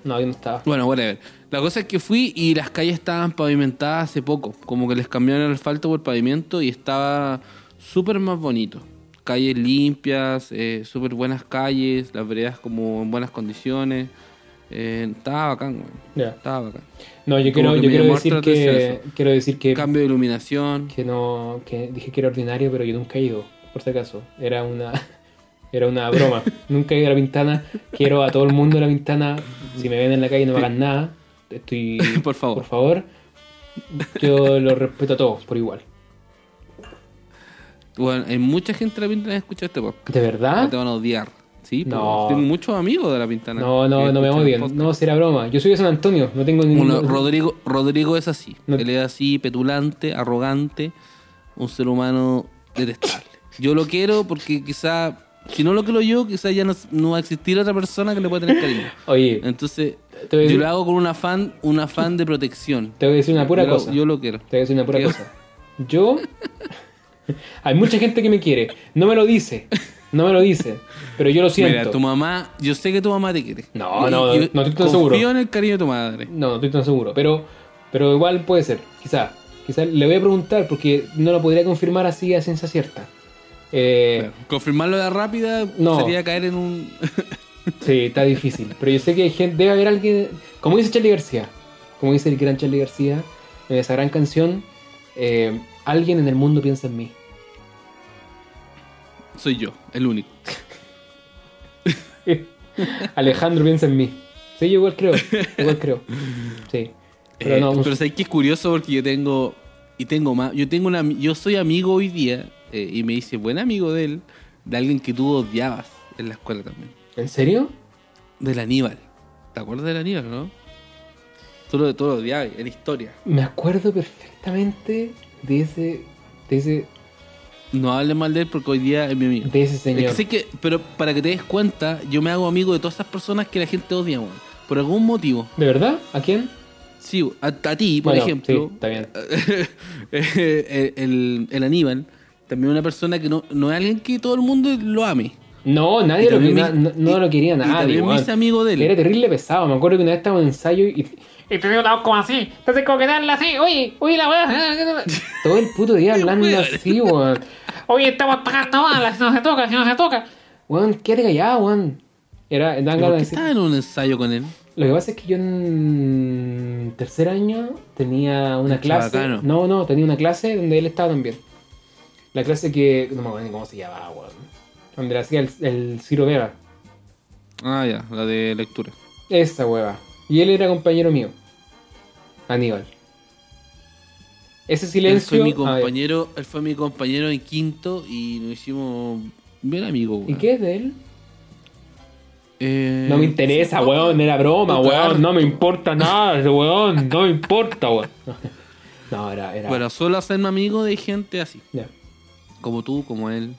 No, yo no estaba. Bueno, whatever. La cosa es que fui y las calles estaban pavimentadas hace poco. Como que les cambiaron el asfalto por pavimento y estaba súper más bonito. Calles limpias, eh, súper buenas calles, las veredas como en buenas condiciones. Eh, estaba bacán. Ya. Estaba bacán. No, yo quiero, yo quiero decir que... Quiero decir que... Cambio de iluminación. Que no... Que dije que era ordinario, pero yo nunca he ido. por si acaso. Era una, era una broma. Nunca he ido a la Pintana. Quiero a todo el mundo de la Pintana. Si me ven en la calle no me hagan nada. Estoy... Por favor. Por favor. Yo los respeto a todos por igual. Bueno, hay mucha gente de la Pintana que escucha este podcast. ¿De verdad? No te van a odiar. Sí, No. no. tengo muchos amigos de la Pintana. No, no, no me podcast. No, será broma. Yo soy de San Antonio. No tengo ningún... Bueno, Rodrigo, Rodrigo es así. No- Él es así, petulante, arrogante, un ser humano detestable. Yo lo quiero porque quizá, si no lo quiero yo, quizá ya no, no va a existir otra persona que le pueda tener cariño. Oye, Entonces, yo decir- lo hago con un afán, un afán de protección. te voy a decir una pura yo, lo- cosa. yo lo quiero. Te voy a decir una pura ¿Qué? cosa. Yo. Hay mucha gente que me quiere. No me lo dice. No me lo dice. Pero yo lo siento. Mira, tu mamá, yo sé que tu mamá te quiere. No, no, y- no estoy tan confío seguro. en el cariño de tu madre. No, no estoy tan seguro. Pero, pero igual puede ser. Quizá. Quizá le voy a preguntar porque no lo podría confirmar así a ciencia cierta. Eh, Claro. Confirmarlo de rápida No. sería caer en un. Sí, está difícil. Pero yo sé que hay gente, debe haber alguien. Como dice Charlie García. Como dice el gran Charlie García en esa gran canción. eh, alguien en el mundo piensa en mí. Soy yo, el único. Alejandro piensa en mí. Sí, yo igual creo. Igual creo. Sí. Pero Eh, no, pero sabes que es curioso porque yo tengo y tengo más, yo tengo una, yo soy amigo hoy día eh, y me dice buen amigo de él, de alguien que tú odiabas en la escuela también, ¿En serio? del Aníbal. ¿Te acuerdas del Aníbal, no? Tú lo, tú lo odiabas en historia. Me acuerdo perfectamente de ese. de ese. No hables mal de él porque hoy día es mi amigo. de ese Es señor. que sé que, pero para que te des cuenta, yo me hago amigo de todas esas personas que la gente odia, weón. Por algún motivo. ¿De verdad? ¿A quién? Sí, a, a ti, por Bueno, ejemplo. sí, está bien. el, el- el Aníbal, también una persona que no, no es alguien que todo el mundo lo ame. No, nadie lo me- no, no y- lo quería y nadie. también me weón. hice amigo de él. Era terrible pesado. Me acuerdo que una vez estábamos en ensayo y. Y te digo una voz como así. Entonces como que darle así. Oye, oye la weá. Todo el puto día hablando así, weón. Oye, estamos pagando mal. Si no se toca, si no se toca. Weón, quédate callado, weón. Era, dan ¿Y ganas ¿Por de estaba en un ensayo con él? Lo que pasa es que yo en tercer año tenía una clase. chabacano. No, no, tenía una clase donde él estaba también. La clase que. No me acuerdo ni cómo se llamaba, weón. Donde le hacía el, el Ciro Vega. Ah, ya, la de lectura. Esa hueva. Y él era compañero mío. Aníbal. Ese Él silencio. fue mi a ver, compañero, él fue mi compañero en quinto y nos hicimos bien amigos, ¿Y weón. qué es de él? Eh, No me interesa, no, weón. Era broma, tocar. weón. No me importa nada, ese weón. No me importa, weón. No, era. era... Bueno, suelo hacerme amigo de gente así. ya. Como tú, como él.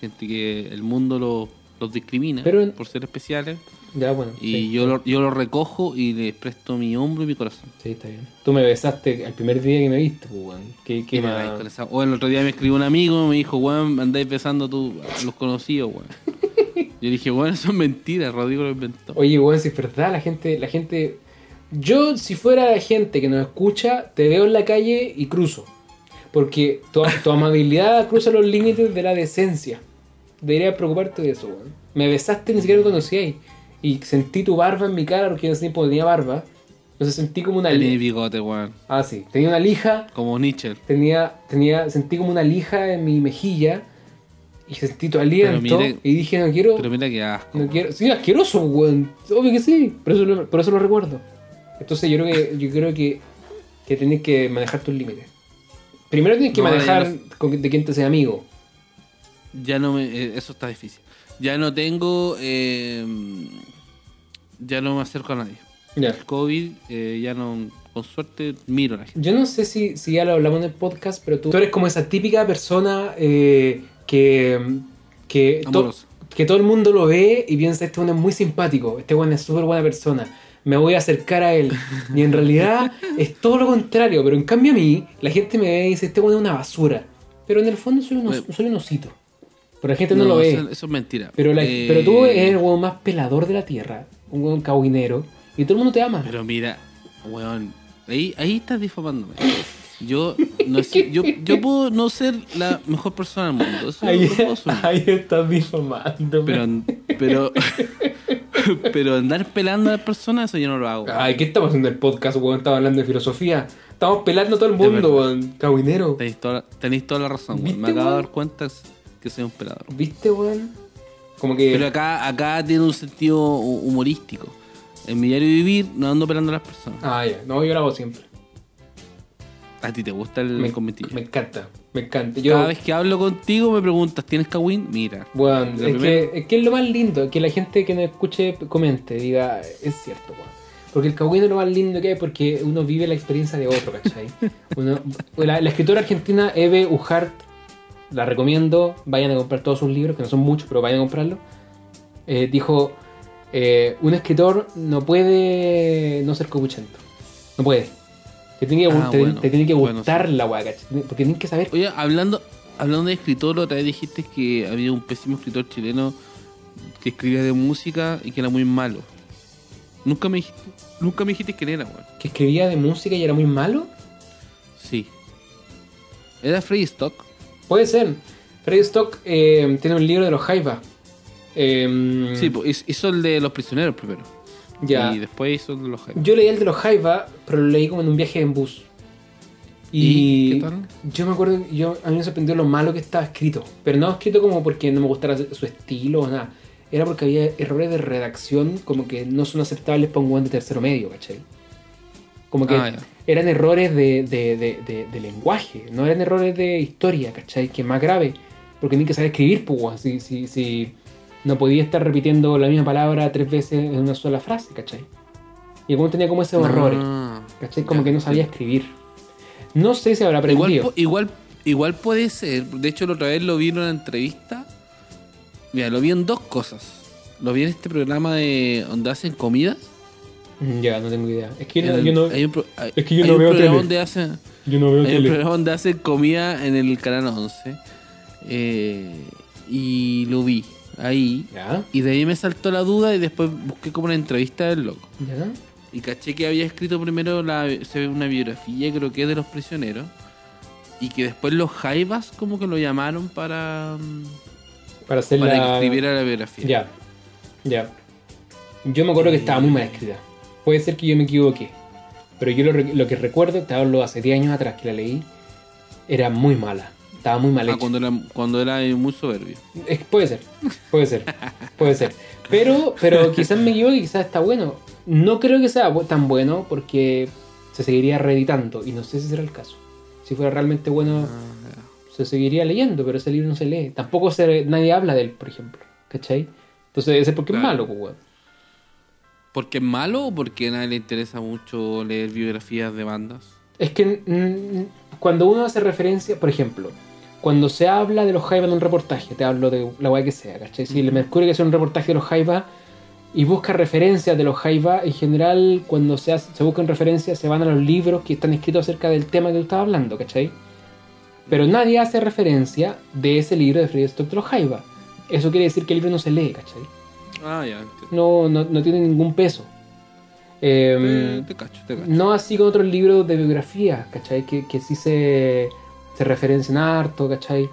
Gente que el mundo lo- los discrimina Pero por ser especiales. Ya, bueno. Y sí. yo, lo, yo lo recojo y les presto mi hombro y mi corazón. Sí, está bien. Tú me besaste el primer día que me viste, pues, weón. ¿Qué, qué Y más? esa- O el otro día me escribió un amigo, me dijo, weón, andáis besando tú a los conocidos, weón. Yo dije, weón, eso es mentira, Rodrigo lo inventó. Oye, weón, si es verdad, la gente, la gente. Yo, si fuera la gente que nos escucha, te veo en la calle y cruzo. Porque tu, tu amabilidad cruza los límites de la decencia. Deberías preocuparte de eso, weón. Me besaste ni siquiera me conocíais. Y sentí tu barba en mi cara porque en ese tiempo tenía barba. Entonces sentí como una Tenía lija. bigote, weón. Ah, sí. Tenía una lija. Como Nietzsche. Tenía, tenía, sentí como una lija en mi mejilla. Y sentí tu aliento. mire- y dije, no quiero. Pero mira qué asco. No quiero. Sí, asqueroso, weón. Obvio que sí. Por eso, lo- por eso lo recuerdo. Entonces yo creo que, yo creo que, que tienes que manejar tus límites. Primero tienes que No, manejar no- de quién te sea amigo. Ya no me. eh, eso está difícil. Ya no tengo. eh, ya no me acerco a nadie. Ya. El COVID, eh, ya no. Con suerte, miro a la gente. Yo no sé si, si ya lo hablamos en el podcast, pero tú, tú eres como esa típica persona eh, que, que, to- que todo el mundo lo ve y piensa, este weón es muy simpático, este weón es súper buena persona, me voy a acercar a él. Y en realidad es todo lo contrario, pero en cambio a mí, la gente me ve y dice, este weón es una basura. Pero en el fondo soy un, os- Bueno. soy un osito. Pero la gente no, lo ve. Eso, eso es mentira. Pero, la- Eh, pero tú eres el weón más pelador de la tierra, un weón cabuinero, y todo el mundo te ama. Pero mira, weón, ahí, ahí estás difamándome. Yo, no sé- yo, yo puedo no ser la mejor persona del mundo. Eso Ahí, ahí estás difamándome. Pero, pero, pero andar pelando a las personas, eso yo no lo hago. Ay, ¿qué estamos haciendo en el podcast, weón? Estamos hablando de filosofía. Estamos pelando a todo el mundo, weón. Cabuinero. Tenéis toda, toda la razón, weón. Me ¿Viste, acabo de dar cuenta que sea un pelador. ¿Viste, weón? Como que. Pero acá, acá tiene un sentido hu- humorístico. En mi diario vivir no ando pelando a las personas. Ah, ya. No, yo lo hago siempre. ¿A ti te gusta el Me, conventillo? me encanta. Me encanta. Yo, Cada vez que hablo contigo me preguntas, ¿tienes Kawin? Mira. La es que, es que es lo más lindo, que la gente que nos escuche comente, diga, es cierto, weón. Porque el cagüín es lo más lindo que hay porque uno vive la experiencia de otro, ¿cachai? Uno- la, la escritora argentina Eve Uhart, la recomiendo, vayan a comprar todos sus libros, que no son muchos, pero vayan a comprarlo. Eh, dijo, eh, un escritor no puede no ser copuchento. No puede. Te tiene que, Ah, te- bueno. te tiene que Bueno, gustar sí. la ¿cachai? Porque tienes que saber Oye, hablando, hablando de escritor, otra vez dijiste que había un pésimo escritor chileno que escribía de música y que era muy malo. Nunca me dijiste, nunca me dijiste quién era, weón. que escribía de música y era muy malo. Sí. Era Freddy Stock. Puede ser. Freddy Stock eh, tiene un libro de los Jaiba. Eh, Sí, pues, hizo el de los prisioneros primero. ya. Y después hizo el de los Jaime. Yo leí el de los Jaiba, pero lo leí como en un viaje en bus. Y, ¿Y qué tal? yo me acuerdo, yo, a mí me sorprendió lo malo que estaba escrito. Pero no escrito como porque no me gustara su estilo o nada. Era porque había errores de redacción como que no son aceptables para un guante de tercero medio, ¿cachai? Como que Ah. Eran errores de, de- de- lenguaje, no eran errores de historia, ¿cachai? Que es más grave. Porque ni que saber escribir, pues, si, si, si no podía estar repitiendo la misma palabra tres veces en una sola frase, ¿cachai? Y el tenía como esos errores, Ah, ¿cachai? Como ya, que no sabía sí. escribir. No sé si habrá aprendido. igual, igual puede ser. De hecho, la otra vez lo vi en una entrevista. Mira, lo vi en dos cosas. Lo vi en este programa de donde hacen comida. Mm, Ya, no tengo idea. Es que yo el- yo no, hay un, hay- es que yo hay no veo tele. donde hacen yo no veo hay un tele. programa donde hacen comida en el canal 11 eh, y lo vi ahí Ya, y de ahí me saltó la duda y después busqué como una entrevista del loco ya. y caché que había escrito primero la, se ve una biografía creo que es de los prisioneros y que después los jaivas como que lo llamaron para, mm, Para hacer para que la... escribiera la biografía Ya, ya. Yo me acuerdo que estaba muy mal escrita. Puede ser que yo me equivoqué. Pero yo lo, lo que recuerdo, te hablo hace 10 años atrás que la leí, era muy mala. Estaba muy mal Ah, hecha. cuando era, cuando era muy soberbio Es- puede ser, puede ser, puede ser. Pero, pero quizás me equivoque, quizás está bueno. No creo que sea tan bueno porque se seguiría reeditando y no sé si será el caso. Si fuera realmente bueno, Ah, se seguiría leyendo, pero ese libro no se lee. Tampoco se, nadie habla de él, por ejemplo. ¿Cachai? Entonces ser porque es Claro. malo, pues, weón. ¿Porque es malo o porque a nadie le interesa mucho leer biografías de bandas? Es que mm, cuando uno hace referencia, por ejemplo, cuando se habla de los Jaiba en un reportaje, te hablo de la weá que sea, ¿cachai? Si le Mercurio que hace un reportaje de los Jaiba y busca referencias de los Jaiba, en general, cuando se, hace- se buscan referencias, se van a los libros que están escritos acerca del tema que tú estabas hablando, ¿cachai? Pero nadie hace referencia de ese libro de Freddy Stock de los Jaiba. Eso quiere decir que el libro no se lee, ¿cachai? Ah, ya. No, no, no tiene ningún peso. Em, te, te cacho, te cacho. no así con otros libros de biografía, ¿cachai? Que, que sí se, se referencian harto, ¿cachai?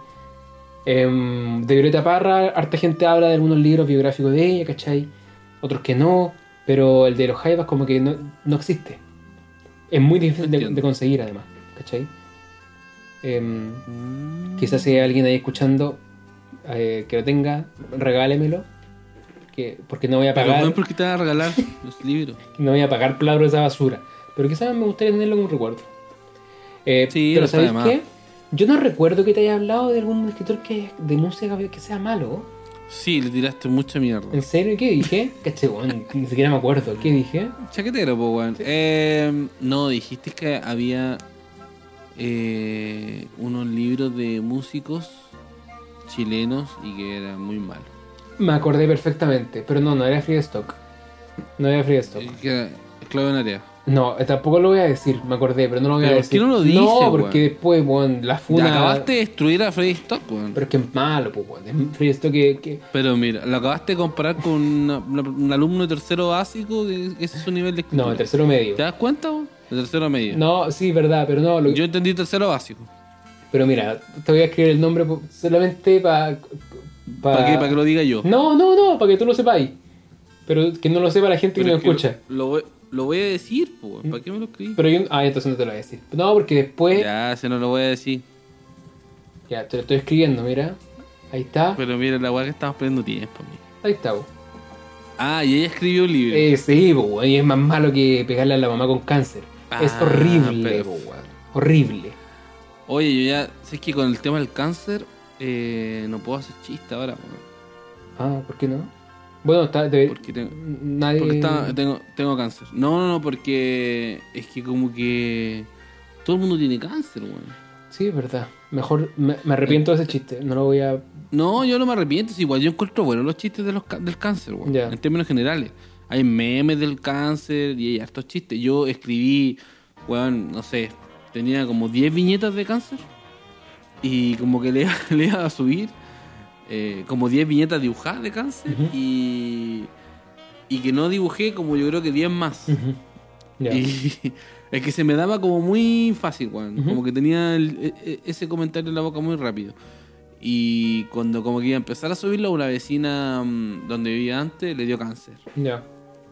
Em, de Violeta Parra, harta gente habla de algunos libros biográficos de ella, ¿cachai? Otros que no, pero el de los Jaivas como que no, no existe. Es muy difícil de conseguir además, ¿cachai? Em, Mm. quizás si hay alguien ahí escuchando eh, que lo tenga, regálemelo. Que, porque no voy a Pero pagar. bueno, ¿por qué te van a regalar los libros? No voy a pagar por esa basura. Pero quizás me gustaría tenerlo como recuerdo. Eh, Sí, pero ¿sabéis qué? Yo no recuerdo que te haya hablado de algún escritor que de música que sea malo. Sí, le tiraste mucha mierda. ¿En serio? ¿Qué dije? Caché, weón, ni siquiera me acuerdo. ¿Qué dije? Chaquetero, po, weón. Eh, no, dijiste que había eh, unos libros de músicos chilenos y que eran muy malos. Me acordé perfectamente. Pero no, no era Free Stock. No era Free Stock. Claudio Narea. No, eh, tampoco lo voy a decir. Me acordé, pero no lo voy a ¿Pero por decir. qué no lo dices, No, porque weón? después, weón, la funa. acabaste de destruir a Freddy Stock, weón. Pero es que es malo, pues, weón. Stock que. que- Pero mira, lo acabaste de comparar con una- una- un alumno de tercero básico, que ese es su nivel de escritura. No, el tercero medio. ¿Te das cuenta, weón? De tercero medio. No, sí, verdad, pero no. Lo, Yo entendí tercero básico. Pero mira, te voy a escribir el nombre solamente para. ¿Para qué? Para que lo diga yo. No, no, no, para que tú lo sepáis. Pero que no lo sepa la gente Pero que es que escucha. Lo, lo voy, lo voy a decir, po. ¿para qué me lo escribí? Pero yo. Ah, entonces no te lo voy a decir. No, porque después. Ya, Ya, se no lo voy a decir. te lo estoy escribiendo, mira. Ahí está. Pero mira, la weá que estamos perdiendo tiempo, amigo. Ahí está, po. Ah, y ella escribió un libro. Eh, sí, po, y es más malo que pegarle a la mamá con cáncer. es Ah, horrible, pero- po, weón. Horrible. Oye, yo ya sé que con el tema del cáncer eh, no puedo hacer chiste ahora, weón. Ah, ¿por qué no? Bueno, está. debe- Porque tengo, nadie. porque está- tengo, tengo cáncer. No, no, no, porque es que como que todo el mundo tiene cáncer, weón. Sí, es verdad. Mejor me, me arrepiento de ese chiste. No lo voy a. No, yo no me arrepiento, es igual yo encuentro bueno los chistes de los, ca- del cáncer, weón, Ya. en términos generales. Hay memes del cáncer y hay hartos chistes. Yo escribí, weón, no sé, tenía como 10 viñetas de cáncer y como que le, le iba a subir eh, como 10 viñetas dibujadas de cáncer y, y que no dibujé como yo creo que 10 más. Y es que se me daba como muy fácil. Ujú. Como que tenía el- e- e- ese comentario en la boca muy rápido. Y cuando como que iba a empezar a subirlo, una vecina mm, donde vivía antes le dio cáncer. Ya.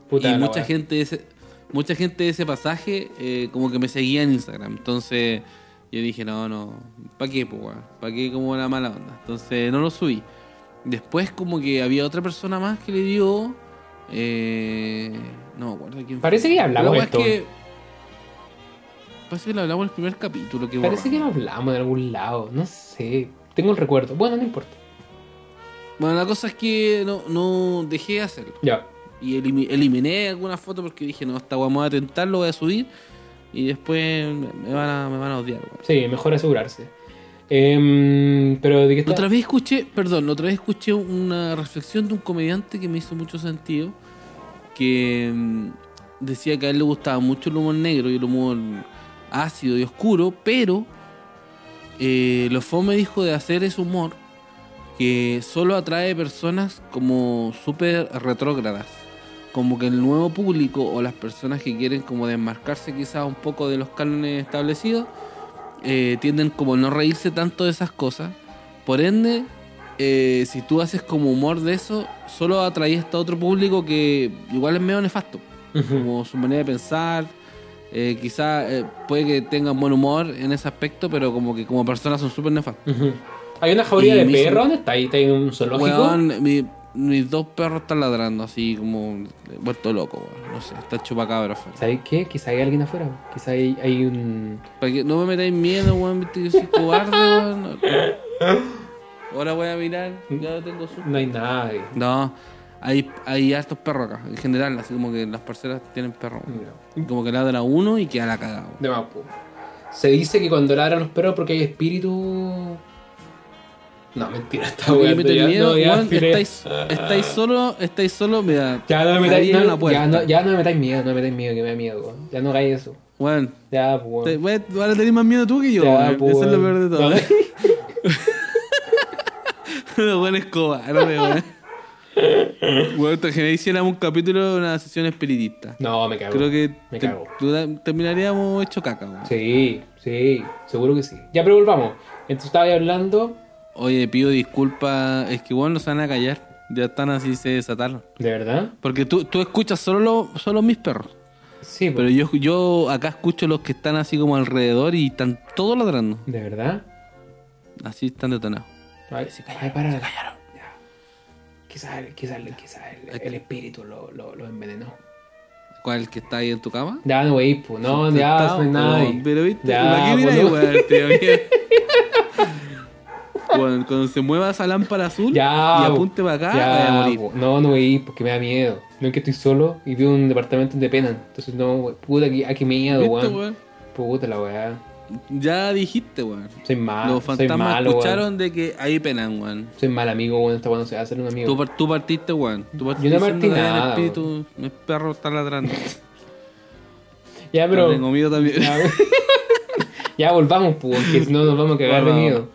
Puta y mucha wea. gente, de ese, mucha gente de ese pasaje eh, como que me seguía en Instagram. Entonces yo dije, no, no, ¿para qué, pues, weón? ¿Para qué como la mala onda? Entonces no lo subí. Después como que había otra persona más que le dio... eh, no me acuerdo quién fue. Parece que ya hablamos La de esto. es que- Parece que lo hablamos en el primer capítulo. Que Parece que lo hablamos de algún lado. No sé. Tengo el recuerdo. Bueno, no importa. Bueno, la cosa es que no, no dejé de hacerlo. Ya. Y elimi- eliminé algunas fotos porque dije, no, esta voy a tentar, lo voy a subir. Y después me van a, me van a odiar, weón. Sí, mejor asegurarse. Em, pero de qué La está. otra vez escuché, perdón, otra vez escuché una reflexión de un comediante que me hizo mucho sentido. Que mm, decía que a él le gustaba mucho el humor negro y el humor ácido y oscuro, pero eh, lo fome dijo de hacer ese humor que solo atrae personas como súper retrógradas. Como que el nuevo público o las personas que quieren como desmarcarse quizás un poco de los cánones establecidos eh, tienden como no reírse tanto de esas cosas. Por ende, eh, si tú haces como humor de eso, solo atraes a otro público que igual es medio nefasto. Como su manera de pensar. Eh, quizás puede que tengan buen humor en ese aspecto, pero como que como personas son súper nefastos. Hay una jauría Y de me hizo- perro. ¿Dónde está ahí? ¿Está ahí en un zoológico? Weón, mi- mis dos perros están ladrando así como vuelto loco, weón. No sé, está chupacabra afuera. ¿Sabes qué? Quizá hay alguien afuera. Quizá hay, hay un. Para que no me metáis miedo, weón, viste que soy cobarde, weón. Ahora voy a mirar, ya tengo su. No hay nadie. No, hay, hay hartos perros acá, en general, así como que las parcelas tienen perros. Como que ladra uno y queda la cagada. De más, po. Se dice que cuando ladran los perros porque hay espíritu. No, mentira, está Porque weando, me ya, miedo, no, ya, estáis, estáis solo, estáis solo, mira. Ya no me metáis en no, la puerta. ya, no, ya no me metáis miedo, no me metáis miedo, que me da miedo, weón. Ya no hagáis eso. Weón, Ya, pues. weón, ahora tenés más miedo tú que yo, Ya, pues, Eso es lo peor de todo. No, Lo bueno es cobarde, weón. Weón, te hiciéramos un capítulo de una sesión espiritista. No, me cago. Creo que Me te- cago. terminaríamos hecho caca, weón. Sí, sí, seguro que sí. Ya, pero volvamos. Entonces estaba ahí hablando. Oye, pido disculpas, es que bueno, no se van a callar. Ya están así, se desataron. ¿De verdad? Porque tú, tú escuchas solo, lo- solo mis perros. Sí, Pero pues. yo, yo acá escucho los que están así como alrededor y están todos ladrando. ¿De verdad? Así están detonados. Ay, ay, para. Se callaron. Ya. Quizás quizás quizás el, el espíritu lo, lo, lo envenenó. ¿Cuál el que está ahí en tu cama? Ya, no, pues. No, ya, no hay no, Pero viste, Ya, ¿para qué miras, Cuando, cuando se mueva esa lámpara azul Ya, y apunte para acá, Ya, vaya a morir. No, no voy a ir porque me da miedo. No es que estoy solo y veo un departamento de pena. Entonces, no, puta, que, ah, qué miedo, ¿Viste, weón. Puta la weá. Ya dijiste, weón. Soy malo. Los soy malo, escucharon de que ahí penan, weón. Soy mal amigo, weón. Esta cuando se va a hacer un amigo. Tú, par- tú partiste, weón. Tú partiste Yo no partí que el nada, espíritu, mi perro está ladrando. ya, pero. Tengo miedo también. Ya, ya volvamos, pues, porque si no nos vamos a cagar de miedo.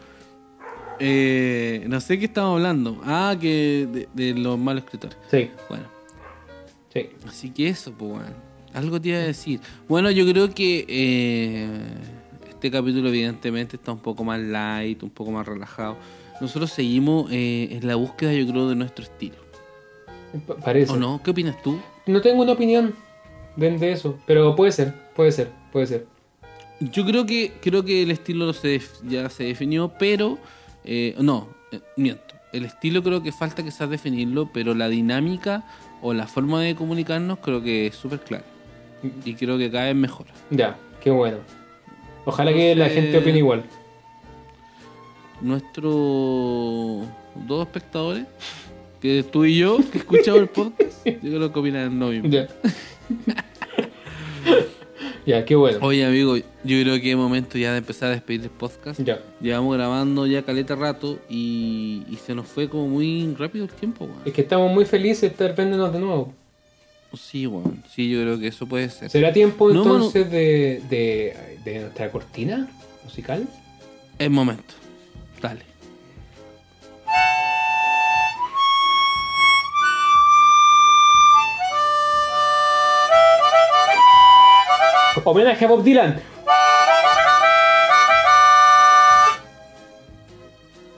Eh, no sé qué estamos hablando. Ah, que de, de los malos escritores. Sí, Bueno, sí. así que eso, pues, weón. Algo te iba a decir. Bueno, yo creo que eh, este capítulo, evidentemente, está un poco más light, un poco más relajado. Nosotros seguimos eh, en la búsqueda, yo creo, de nuestro estilo. Pa- Parece. ¿O no? ¿Qué opinas tú? No tengo una opinión de, de eso, pero puede ser, puede ser, puede ser. Yo creo que creo que el estilo se ya se definió, pero eh, no, eh, miento. el estilo creo que falta que sea definirlo, pero la dinámica o la forma de comunicarnos creo que es súper clara. Y creo que cada vez mejor. Ya, qué bueno. Ojalá que la gente opine igual. Nuestros dos espectadores, que tú y yo, que escuchamos el podcast, yo creo que opinan lo mismo. Ya. ya, qué bueno. Oye, amigo, yo creo que es momento ya de empezar a despedir el podcast. Ya. Llevamos grabando ya caleta rato y, y se nos fue como muy rápido el tiempo, weón. Es que estamos muy felices de estar viéndonos de nuevo. Sí, weón. Sí, yo creo que eso puede ser. ¿Será tiempo No, entonces de, de, de nuestra cortina musical? Es momento. Dale. Homenaje a Bob Dylan.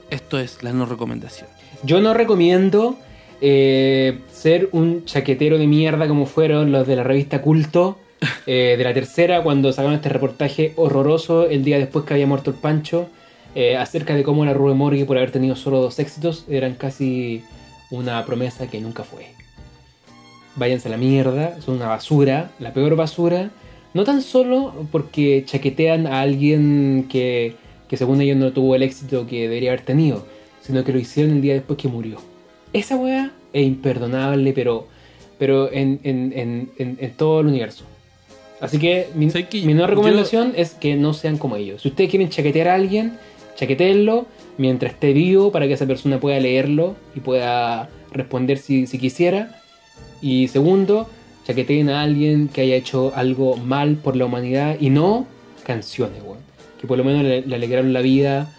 Esto es la no recomendación. Yo no recomiendo eh, ser un chaquetero de mierda como fueron los de la revista Culto eh, de la tercera cuando sacaron este reportaje horroroso el día después que había muerto el Pancho eh, acerca de cómo la Rue Morgue por haber tenido solo dos éxitos eran casi una promesa que nunca fue. Váyanse a la mierda, son una basura, la peor basura. No tan solo porque chaquetean a alguien que, que según ellos no tuvo el éxito que debería haber tenido, sino que lo hicieron el día después que murió. Esa weá es imperdonable, pero, pero en, en- en- en- todo el universo. Así que mi, mi no Yo- recomendación es que no sean como ellos. Si ustedes quieren chaquetear a alguien, chaqueteenlo mientras esté vivo para que esa persona pueda leerlo y pueda responder si, si quisiera. Y segundo, chaqueteen a alguien que haya hecho algo mal por la humanidad y no canciones, weón. Que por lo menos le, le alegraron la vida.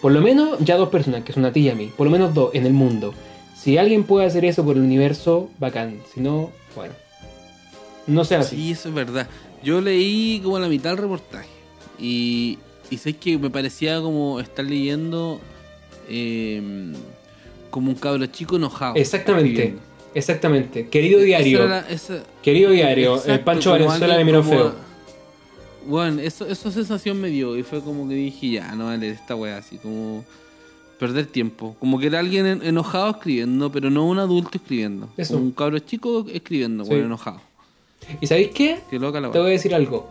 Por lo menos ya dos personas, que son a ti y a mí. Por lo menos dos en el mundo. Si alguien puede hacer eso por el universo, bacán. Si no, bueno. No sea así. Sí, eso es verdad. Yo leí como la mitad del reportaje. Y, y sé que me parecía como estar leyendo eh, como un cabro chico enojado. Exactamente. Exactamente. Querido Esa diario. era la- esa- Querido diario. Exacto, el Pancho Valenzuela le miró feo. Bueno, eso, esa sensación me dio y fue como que dije, ya, no vale esta wea, así como perder tiempo. Como que era alguien en- enojado escribiendo, pero no un adulto escribiendo. Eso. Un cabro chico escribiendo, Sí. bueno, enojado. ¿Y sabéis qué? Qué loca la Te voy a decir algo.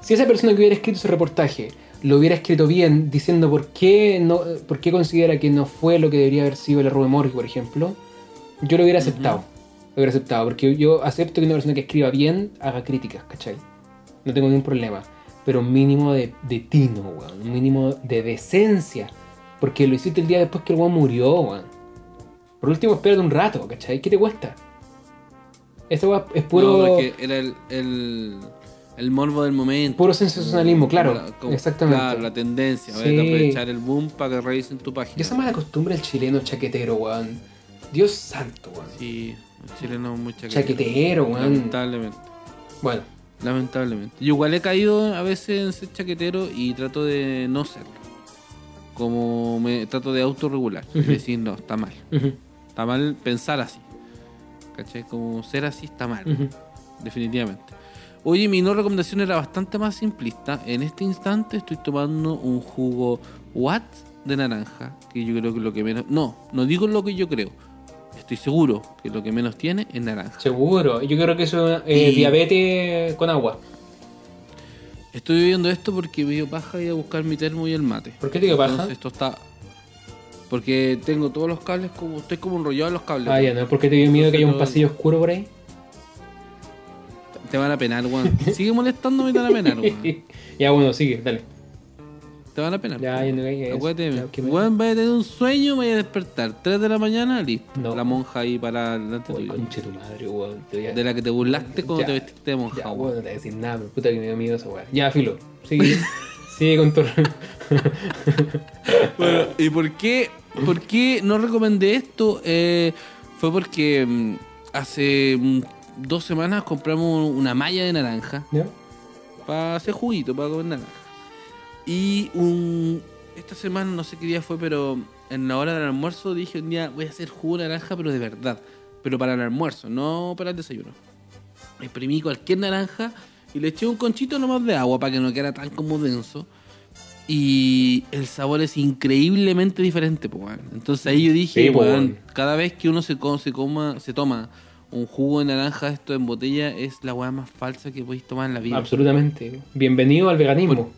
Si esa persona que hubiera escrito ese reportaje lo hubiera escrito bien, diciendo por qué, no, por qué considera que no fue lo que debería haber sido la Rue Morgue, por ejemplo, yo lo hubiera aceptado. Lo hubiera aceptado, porque yo acepto que una persona que escriba bien haga críticas, ¿cachai? No tengo ningún problema. Pero un mínimo de, de tino, weón. Un mínimo de decencia. Porque lo hiciste el día después que el weón murió, weón. Por último, espérate un rato, ¿cachai? ¿Qué te cuesta? Weón es puro. No, porque era el, el, el morbo del momento. Puro sensacionalismo, Como claro, la- como- exactamente. Claro, la tendencia. Sí. A aprovechar el boom para que revisen tu Y página. esa mala costumbre del chileno chaquetero, weón. Dios santo, weón. Sí, el chileno es muy chaquetero. Chaquetero, weón. Lamentablemente. Bueno, Lamentablemente. Yo igual he caído a veces en ser chaquetero y trato de no serlo. Como me trato de autorregular. Ujú. Decir, no, está mal. Está mal pensar así. ¿Cachai? Como ser así está mal. Definitivamente. Oye, mi no recomendación era bastante más simplista. En este instante estoy tomando un jugo Watt de naranja. Que yo creo que lo que menos. No, no digo lo que yo creo. Estoy seguro que lo que menos tiene es naranja. seguro. Yo creo que eso es eh, Y- diabetes con agua. Estoy viviendo esto porque me dio paja ir a buscar mi termo y el mate. ¿Por qué te dio paja? Entonces esto está. Porque tengo todos los cables como. Estoy como enrollado en los cables. Ah, ya, ¿no? ¿Por qué te dio miedo que haya un pasillo oscuro por ahí? Te van a penar, weón. Sigue molestándome y te van a penar, weón. ya, bueno, sigue, dale. Te van a penar. Ya, ya no eso. Acuérdate, Ya, que me- weón, vaya a tener un sueño, vaya a despertar. 3 de la mañana, listo. No. La monja ahí para delante Uy, tuyo. conche tu madre, weón. Te voy a- De la que te burlaste cuando Ya. te vestiste de monja, Ya, weón. weón, no te voy a decir nada, pero puta que me dio miedo esa weá. Ya, filo. Sigue. sigue con tu. Bueno, ¿y por qué, por qué no recomendé esto? Eh, fue porque mm, hace mm, dos semanas compramos una malla de naranja ¿Ya? para hacer juguito, para comer naranja. Y un, esta semana, no sé qué día fue, pero en la hora del almuerzo dije un día voy a hacer jugo de naranja, pero de verdad. Pero para el almuerzo, no para el desayuno. Exprimí cualquier naranja y le eché un conchito nomás de agua para que no quedara tan como denso. Y el sabor es increíblemente diferente, pues, weón. Entonces ahí yo dije, Sí, weón, weón. cada vez que uno se, co- se, coma, se toma un jugo de naranja esto en botella es la weá más falsa que podéis tomar en la vida. Absolutamente. Bienvenido al veganismo.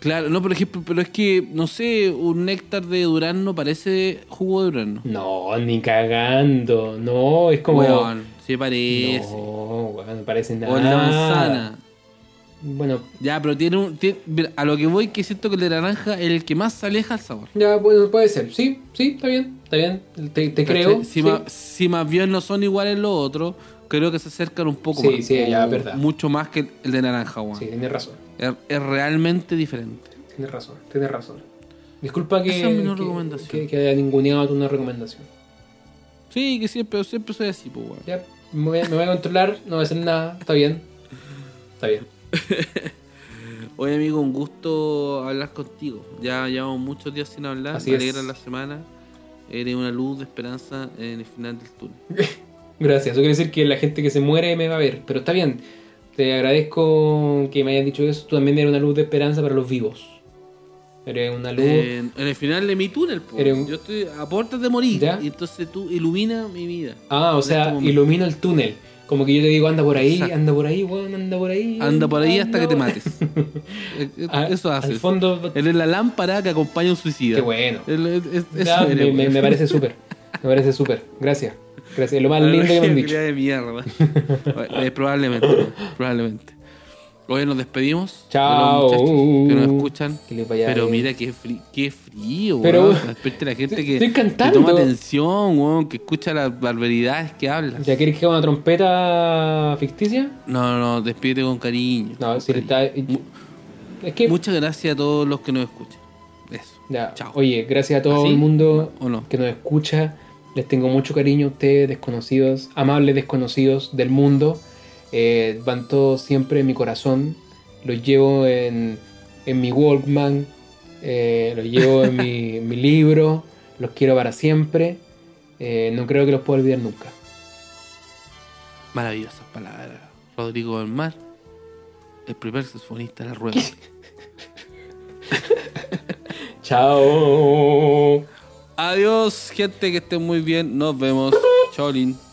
Claro, no, por ejemplo, pero es que, no sé, un néctar de durazno parece jugo de durazno. No, ni cagando. No, es como. Weón, se parece. No, weón, no parece nada. O de manzana. Bueno, Ya, pero tiene un. tiene- a lo que voy, que siento que el de naranja es el que más se aleja al sabor. ya bueno, puede ser. Sí, sí, está bien. Está bien. Te, te creo. Si, sí. más, si más bien no son iguales los otros, creo que se acercan un poco Sí, más. sí, ya, verdad. Mucho más que el de naranja, weón. Sí, tienes razón. Es, es realmente diferente. Tienes razón. Tienes razón. Disculpa que, Esa es mi recomendación. que, que haya ninguneado tu una recomendación. Sí, que siempre, siempre soy así, pues, weón. Ya, me voy, a, me voy a controlar, no voy a hacer nada. Está bien. Está bien. Oye, amigo, un gusto hablar contigo. Ya llevamos muchos días sin hablar. Así me es. alegra la semana. Eres una luz de esperanza en el final del túnel. Gracias. Eso quiere decir que la gente que se muere me va a ver. Pero está bien. Te agradezco que me hayas dicho eso. Tú también eres una luz de esperanza para los vivos. Eres una luz. En, en el final de mi túnel, un- yo estoy a puertas de morir. ¿Ya? Y entonces tú ilumina mi vida. ah, o en sea, este ilumino el túnel. Como que yo te digo, anda por ahí, Exacto. anda por ahí, weón, anda por ahí. Anda por ahí hasta que te mates. Eh, eh, eso Al haces. fondo. Eres la lámpara que acompaña a un suicida. Qué bueno. Es- es- Ya, me parece súper. Me parece súper. Gracias. Gracias. Lo más lindo que me han dicho. De mierda. Eh, probablemente, probablemente. Hoy nos despedimos. Chao. De los que nos escuchan. Que les vaya Pero bien. mira qué, frí- qué frío, Pero, weón. Respecto a la gente que, estoy que cantando. toma atención, weón, que escucha las barbaridades que hablas. ¿Ya quieres que haga una trompeta ficticia? No, no, despídete con cariño. No, con si cariño. está. Es que. Muchas gracias a todos los que nos escuchan. Eso. Ya, Chao. Oye, gracias a todo ¿Así? el mundo ¿O no? que nos escucha. Les tengo mucho cariño a ustedes, desconocidos, amables desconocidos del mundo. Eh, van todos siempre en mi corazón. Los llevo en, en mi Walkman. eh, los llevo en mi, mi libro. Los quiero para siempre. Eh, no creo que los pueda olvidar nunca. Maravillosas palabras. Rodrigo del Mar, el primer saxofonista de la rueda. Chao. Adiós, gente, que estén muy bien. Nos vemos. Cholin.